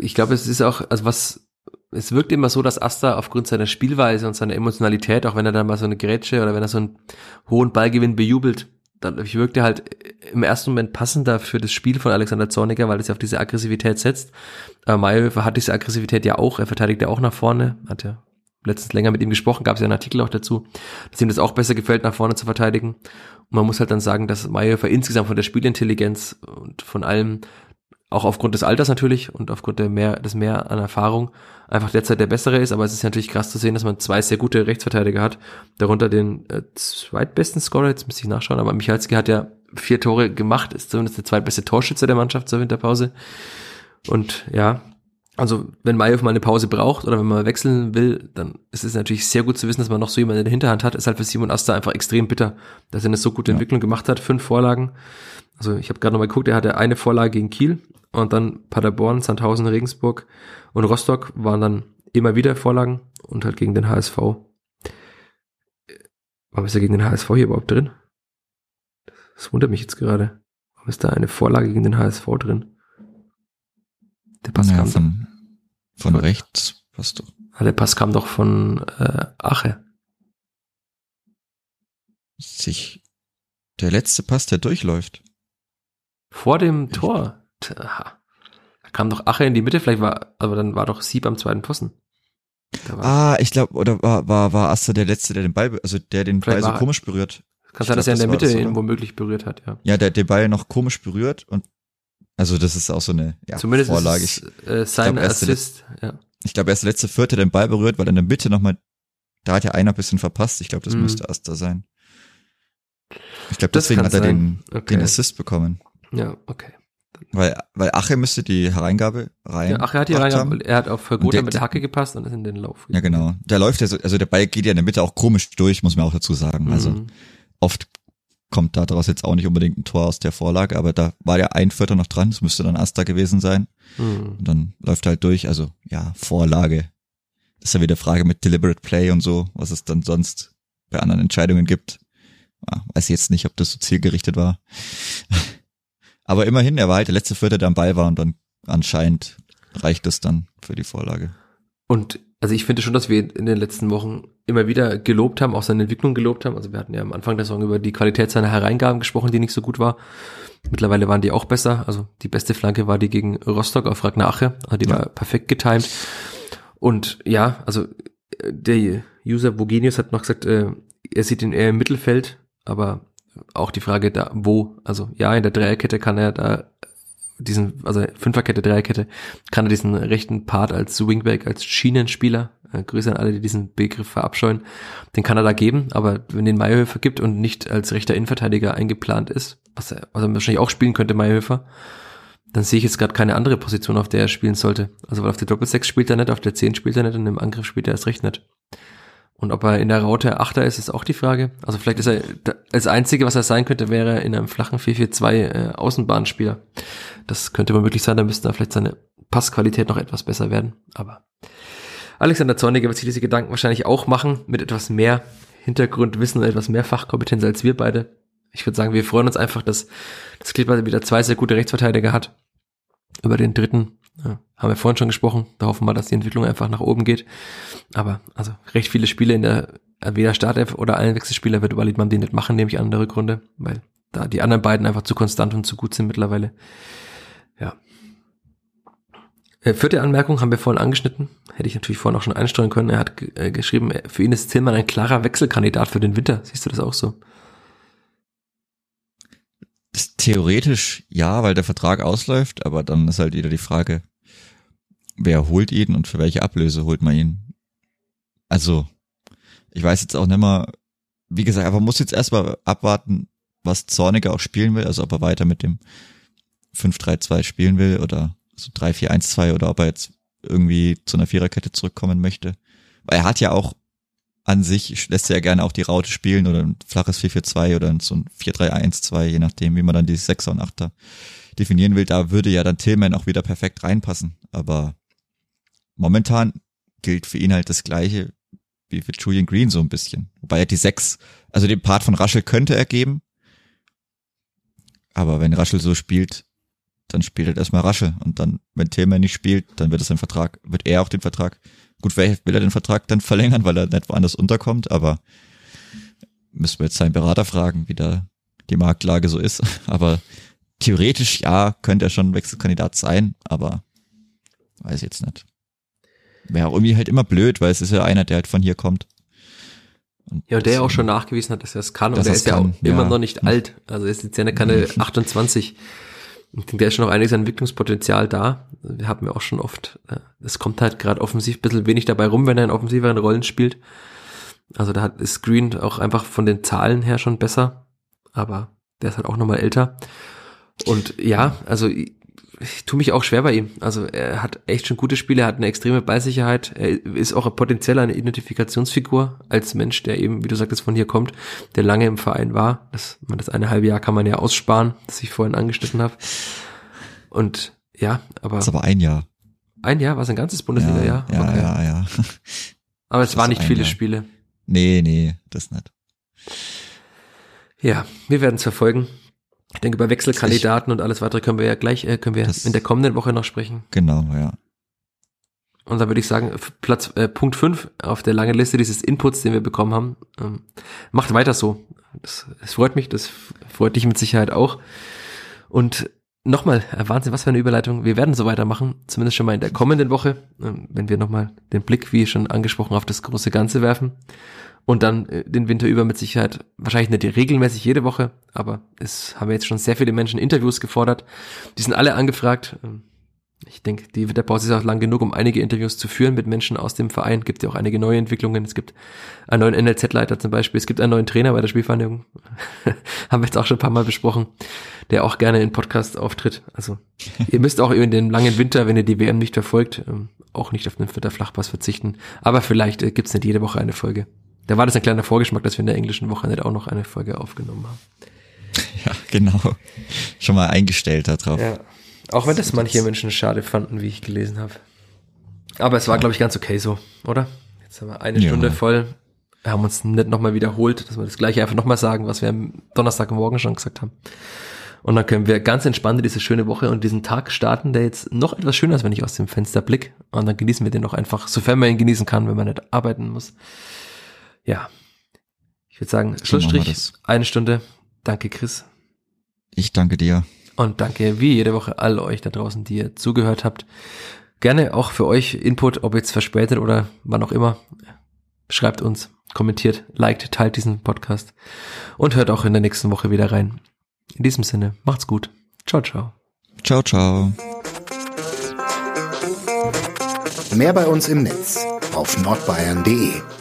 S2: ich glaube, es ist auch, also was, es wirkt immer so, dass Asta aufgrund seiner Spielweise und seiner Emotionalität, auch wenn er dann mal so eine Grätsche oder wenn er so einen hohen Ballgewinn bejubelt, dann wirkt er halt im ersten Moment passender für das Spiel von Alexander Zorniger, weil es ja auf diese Aggressivität setzt. Aber Mayhofer hat diese Aggressivität ja auch, er verteidigt ja auch nach vorne, hat ja letztens länger mit ihm gesprochen, gab es ja einen Artikel auch dazu, dass ihm das auch besser gefällt, nach vorne zu verteidigen. Und man muss halt dann sagen, dass Mayhofer insgesamt von der Spielintelligenz und von allem auch aufgrund des Alters natürlich und aufgrund der mehr, des mehr an Erfahrung einfach derzeit der bessere ist, aber es ist natürlich krass zu sehen, dass man zwei sehr gute Rechtsverteidiger hat, darunter den äh, zweitbesten Scorer, jetzt müsste ich nachschauen, aber Michalski hat ja vier Tore gemacht, ist zumindest der zweitbeste Torschütze der Mannschaft zur Winterpause. Und ja, also wenn Mayev mal eine Pause braucht oder wenn man wechseln will, dann ist es natürlich sehr gut zu wissen, dass man noch so jemanden in der Hinterhand hat. Ist halt für Simon Asta einfach extrem bitter, dass er eine so gute ja. Entwicklung gemacht hat. Fünf Vorlagen. Also ich habe gerade nochmal geguckt, er hatte eine Vorlage gegen Kiel und dann Paderborn, Sandhausen, Regensburg und Rostock waren dann immer wieder Vorlagen und halt gegen den HSV. Warum ist er gegen den HSV hier überhaupt drin? Das wundert mich jetzt gerade. Warum ist da eine Vorlage gegen den HSV drin?
S3: Der Pass naja, kam von, von rechts passt doch.
S2: Der Pass kam doch von äh, Ache.
S3: Sich der letzte Pass, der durchläuft.
S2: Vor dem Tor. Da kam doch Ache in die Mitte, vielleicht war, aber dann war doch Sieb am zweiten Pfosten.
S3: Ah, ich glaube, oder war, war, war Asta der Letzte, der den Ball, also der den Ball so komisch berührt.
S2: Kann sein, dass er in der Mitte das, ihn womöglich berührt hat, ja.
S3: Ja, der den Ball noch komisch berührt und also das ist auch so eine ja,
S2: Zumindest Vorlage. Ist es, äh, sein glaub, Assist, ja.
S3: Ich glaube, er ist der letzte Vierte, der den Ball berührt, weil in der Mitte nochmal, da hat ja einer ein bisschen verpasst. Ich glaube, das mhm. müsste Asta sein. Ich glaube, deswegen hat er den, okay. den Assist bekommen.
S2: Ja, okay.
S3: Weil, weil Ache müsste die Hereingabe rein. Ja,
S2: Ache hat die Hereingabe, er hat auf Gotha mit der Hacke gepasst und ist in den Lauf.
S3: Ja, genau. Der läuft ja so, also der Ball geht ja in der Mitte auch komisch durch, muss man auch dazu sagen. Also mhm. oft kommt da daraus jetzt auch nicht unbedingt ein Tor aus der Vorlage, aber da war der ein Vierter noch dran, das müsste dann Asta gewesen sein. Mhm. Und dann läuft er halt durch, also ja, Vorlage. Das ist ja wieder Frage mit Deliberate Play und so, was es dann sonst bei anderen Entscheidungen gibt. Ja, weiß jetzt nicht, ob das so zielgerichtet war. Aber immerhin, er war halt der letzte Vierter, der am Ball war und dann anscheinend reicht es dann für die Vorlage.
S2: Und also ich finde schon, dass wir in den letzten Wochen immer wieder gelobt haben, auch seine Entwicklung gelobt haben. Also wir hatten ja am Anfang der Saison über die Qualität seiner Hereingaben gesprochen, die nicht so gut war. Mittlerweile waren die auch besser. Also die beste Flanke war die gegen Rostock auf Ragnar Ache. Also die ja. war perfekt getimed. Und ja, also der User Bogenius hat noch gesagt, äh, er sieht ihn eher im Mittelfeld, aber auch die Frage da, wo, also ja, in der Dreierkette kann er da diesen, also Fünferkette, Dreierkette, kann er diesen rechten Part als Wingback, als Schienenspieler, äh, Grüße an alle, die diesen Begriff verabscheuen, den kann er da geben, aber wenn den Meyerhöfer gibt und nicht als rechter Innenverteidiger eingeplant ist, was er, was er wahrscheinlich auch spielen könnte, Meyerhöfer, dann sehe ich jetzt gerade keine andere Position, auf der er spielen sollte. Also weil auf der Doppelsechs spielt er nicht, auf der Zehn spielt er nicht und im Angriff spielt er erst recht nicht. Und ob er in der Raute Achter ist, ist auch die Frage. Also vielleicht ist er als Einzige, was er sein könnte, wäre in einem flachen 4-4-2 äh, Außenbahnspieler. Das könnte mal möglich sein, da müsste er vielleicht seine Passqualität noch etwas besser werden. Aber Alexander Zorniger wird sich diese Gedanken wahrscheinlich auch machen, mit etwas mehr Hintergrundwissen und etwas mehr Fachkompetenz als wir beide. Ich würde sagen, wir freuen uns einfach, dass das Klippert wieder zwei sehr gute Rechtsverteidiger hat. Über den dritten ja, haben wir vorhin schon gesprochen. Da hoffen wir, dass die Entwicklung einfach nach oben geht. Aber also recht viele Spiele in der weder Startelf oder allen Wechselspieler wird Walid Mamdi nicht machen, nehme ich an in der Rückrunde, weil da die anderen beiden einfach zu konstant und zu gut sind mittlerweile. Ja. Äh, vierte Anmerkung haben wir vorhin angeschnitten. Hätte ich natürlich vorhin auch schon einsteuern können. Er hat äh, geschrieben, für ihn ist Tillmann ein klarer Wechselkandidat für den Winter. Siehst du das auch so?
S3: Theoretisch ja, weil der Vertrag ausläuft, aber dann ist halt wieder die Frage, wer holt ihn und für welche Ablöse holt man ihn? Also, ich weiß jetzt auch nicht mehr, wie gesagt, aber muss jetzt erstmal abwarten, was Zorniger auch spielen will, also ob er weiter mit dem 5-3-2 spielen will oder so 3-4-1-2 oder ob er jetzt irgendwie zu einer Viererkette zurückkommen möchte. Weil er hat ja auch an sich, lässt er ja gerne auch die Raute spielen oder ein flaches 4-4-2 oder so ein 4-3-1-2, je nachdem, wie man dann die Sechser und Achter definieren will. Da würde ja dann Tillman auch wieder perfekt reinpassen. Aber momentan gilt für ihn halt das Gleiche wie für Julian Green so ein bisschen. Wobei er die sechs, also den Part von Raschel könnte er geben. Aber wenn Raschel so spielt, dann spielt er erstmal Raschel. Und dann, wenn Tillman nicht spielt, dann wird es ein Vertrag, wird er auch den Vertrag, gut, vielleicht will er den Vertrag dann verlängern, weil er nicht woanders unterkommt, aber müssen wir jetzt seinen Berater fragen, wie da die Marktlage so ist. Aber theoretisch ja, könnte er schon Wechselkandidat sein, aber weiß ich jetzt nicht wäre irgendwie halt immer blöd, weil es ist ja einer, der halt von hier kommt.
S2: Und ja, und der ja auch schon nachgewiesen hat, dass er es kann. Und der ist ja auch immer noch nicht alt. Also ist jetzt ja keine 28. Denke, der ist schon noch einiges an Entwicklungspotenzial da. Wir haben ja auch schon oft, äh, es kommt halt gerade offensiv ein bisschen wenig dabei rum, wenn er in offensiveren Rollen spielt. Also da hat ist Green auch einfach von den Zahlen her schon besser. Aber der ist halt auch nochmal älter. Und ja, also ich tue mich auch schwer bei ihm. Also er hat echt schon gute Spiele, er hat eine extreme Ballsicherheit, er ist auch potenziell eine Identifikationsfigur als Mensch, der eben, wie du sagtest, von hier kommt, der lange im Verein war. Das, das eine halbe Jahr kann man ja aussparen, das ich vorhin angeschnitten habe. Und ja, aber.
S3: Das ist aber ein Jahr.
S2: Ein Jahr, war es ein ganzes Bundesliga-Jahr?
S3: Ja, ja, okay. ja, ja.
S2: Aber es waren nicht viele Jahr. Spiele.
S3: Nee, nee, das nicht.
S2: Ja, wir werden es verfolgen. Ich denke, über Wechselkandidaten und alles weitere können wir ja gleich, äh, können wir das in der kommenden Woche noch sprechen.
S3: Genau, ja.
S2: Und dann würde ich sagen, Platz äh, Punkt 5 auf der langen Liste dieses Inputs, den wir bekommen haben, ähm, macht weiter so. Das, das freut mich, das freut dich mit Sicherheit auch. Und nochmal, äh, Wahnsinn, was für eine Überleitung. Wir werden so weitermachen, zumindest schon mal in der kommenden Woche, ähm, wenn wir nochmal den Blick, wie schon angesprochen, auf das große Ganze werfen und dann äh, den Winter über mit Sicherheit, wahrscheinlich nicht regelmäßig jede Woche, aber es haben jetzt schon sehr viele Menschen Interviews gefordert. Die sind alle angefragt. Ähm, ich denke, die Winterpause ist auch lang genug, um einige Interviews zu führen mit Menschen aus dem Verein. Gibt ja auch einige neue Entwicklungen. Es gibt einen neuen NLZ-Leiter zum Beispiel. Es gibt einen neuen Trainer bei der Spielvereinigung. haben wir jetzt auch schon ein paar Mal besprochen, der auch gerne in Podcasts auftritt. Also ihr müsst auch in den langen Winter, wenn ihr die WM nicht verfolgt, ähm, auch nicht auf den Vierter Flachpass verzichten. Aber vielleicht äh, gibt's nicht jede Woche eine Folge. Da war das ein kleiner Vorgeschmack, dass wir in der englischen Woche nicht auch noch eine Folge aufgenommen haben.
S3: Ja, genau. Schon mal eingestellt darauf. Ja.
S2: Auch wenn das manche Menschen schade fanden, wie ich gelesen habe. Aber es war, ja. glaube ich, ganz okay so, oder? Jetzt haben wir eine ja. Stunde voll. Wir haben uns nicht nochmal wiederholt, dass wir das gleiche einfach nochmal sagen, was wir am Donnerstagmorgen schon gesagt haben. Und dann können wir ganz entspannt diese schöne Woche und diesen Tag starten, der jetzt noch etwas schöner ist, wenn ich aus dem Fenster blick. Und dann genießen wir den noch einfach, sofern man ihn genießen kann, wenn man nicht arbeiten muss. Ja. Ich würde sagen, Schlussstrich, eine Stunde. Danke, Chris.
S3: Ich danke dir.
S2: Und danke wie jede Woche all euch da draußen, die ihr zugehört habt. Gerne auch für euch Input, ob jetzt verspätet oder wann auch immer. Schreibt uns, kommentiert, liked, teilt diesen Podcast und hört auch in der nächsten Woche wieder rein. In diesem Sinne, macht's gut. Ciao, ciao.
S3: Ciao, ciao.
S1: Mehr bei uns im Netz auf nordbayern.de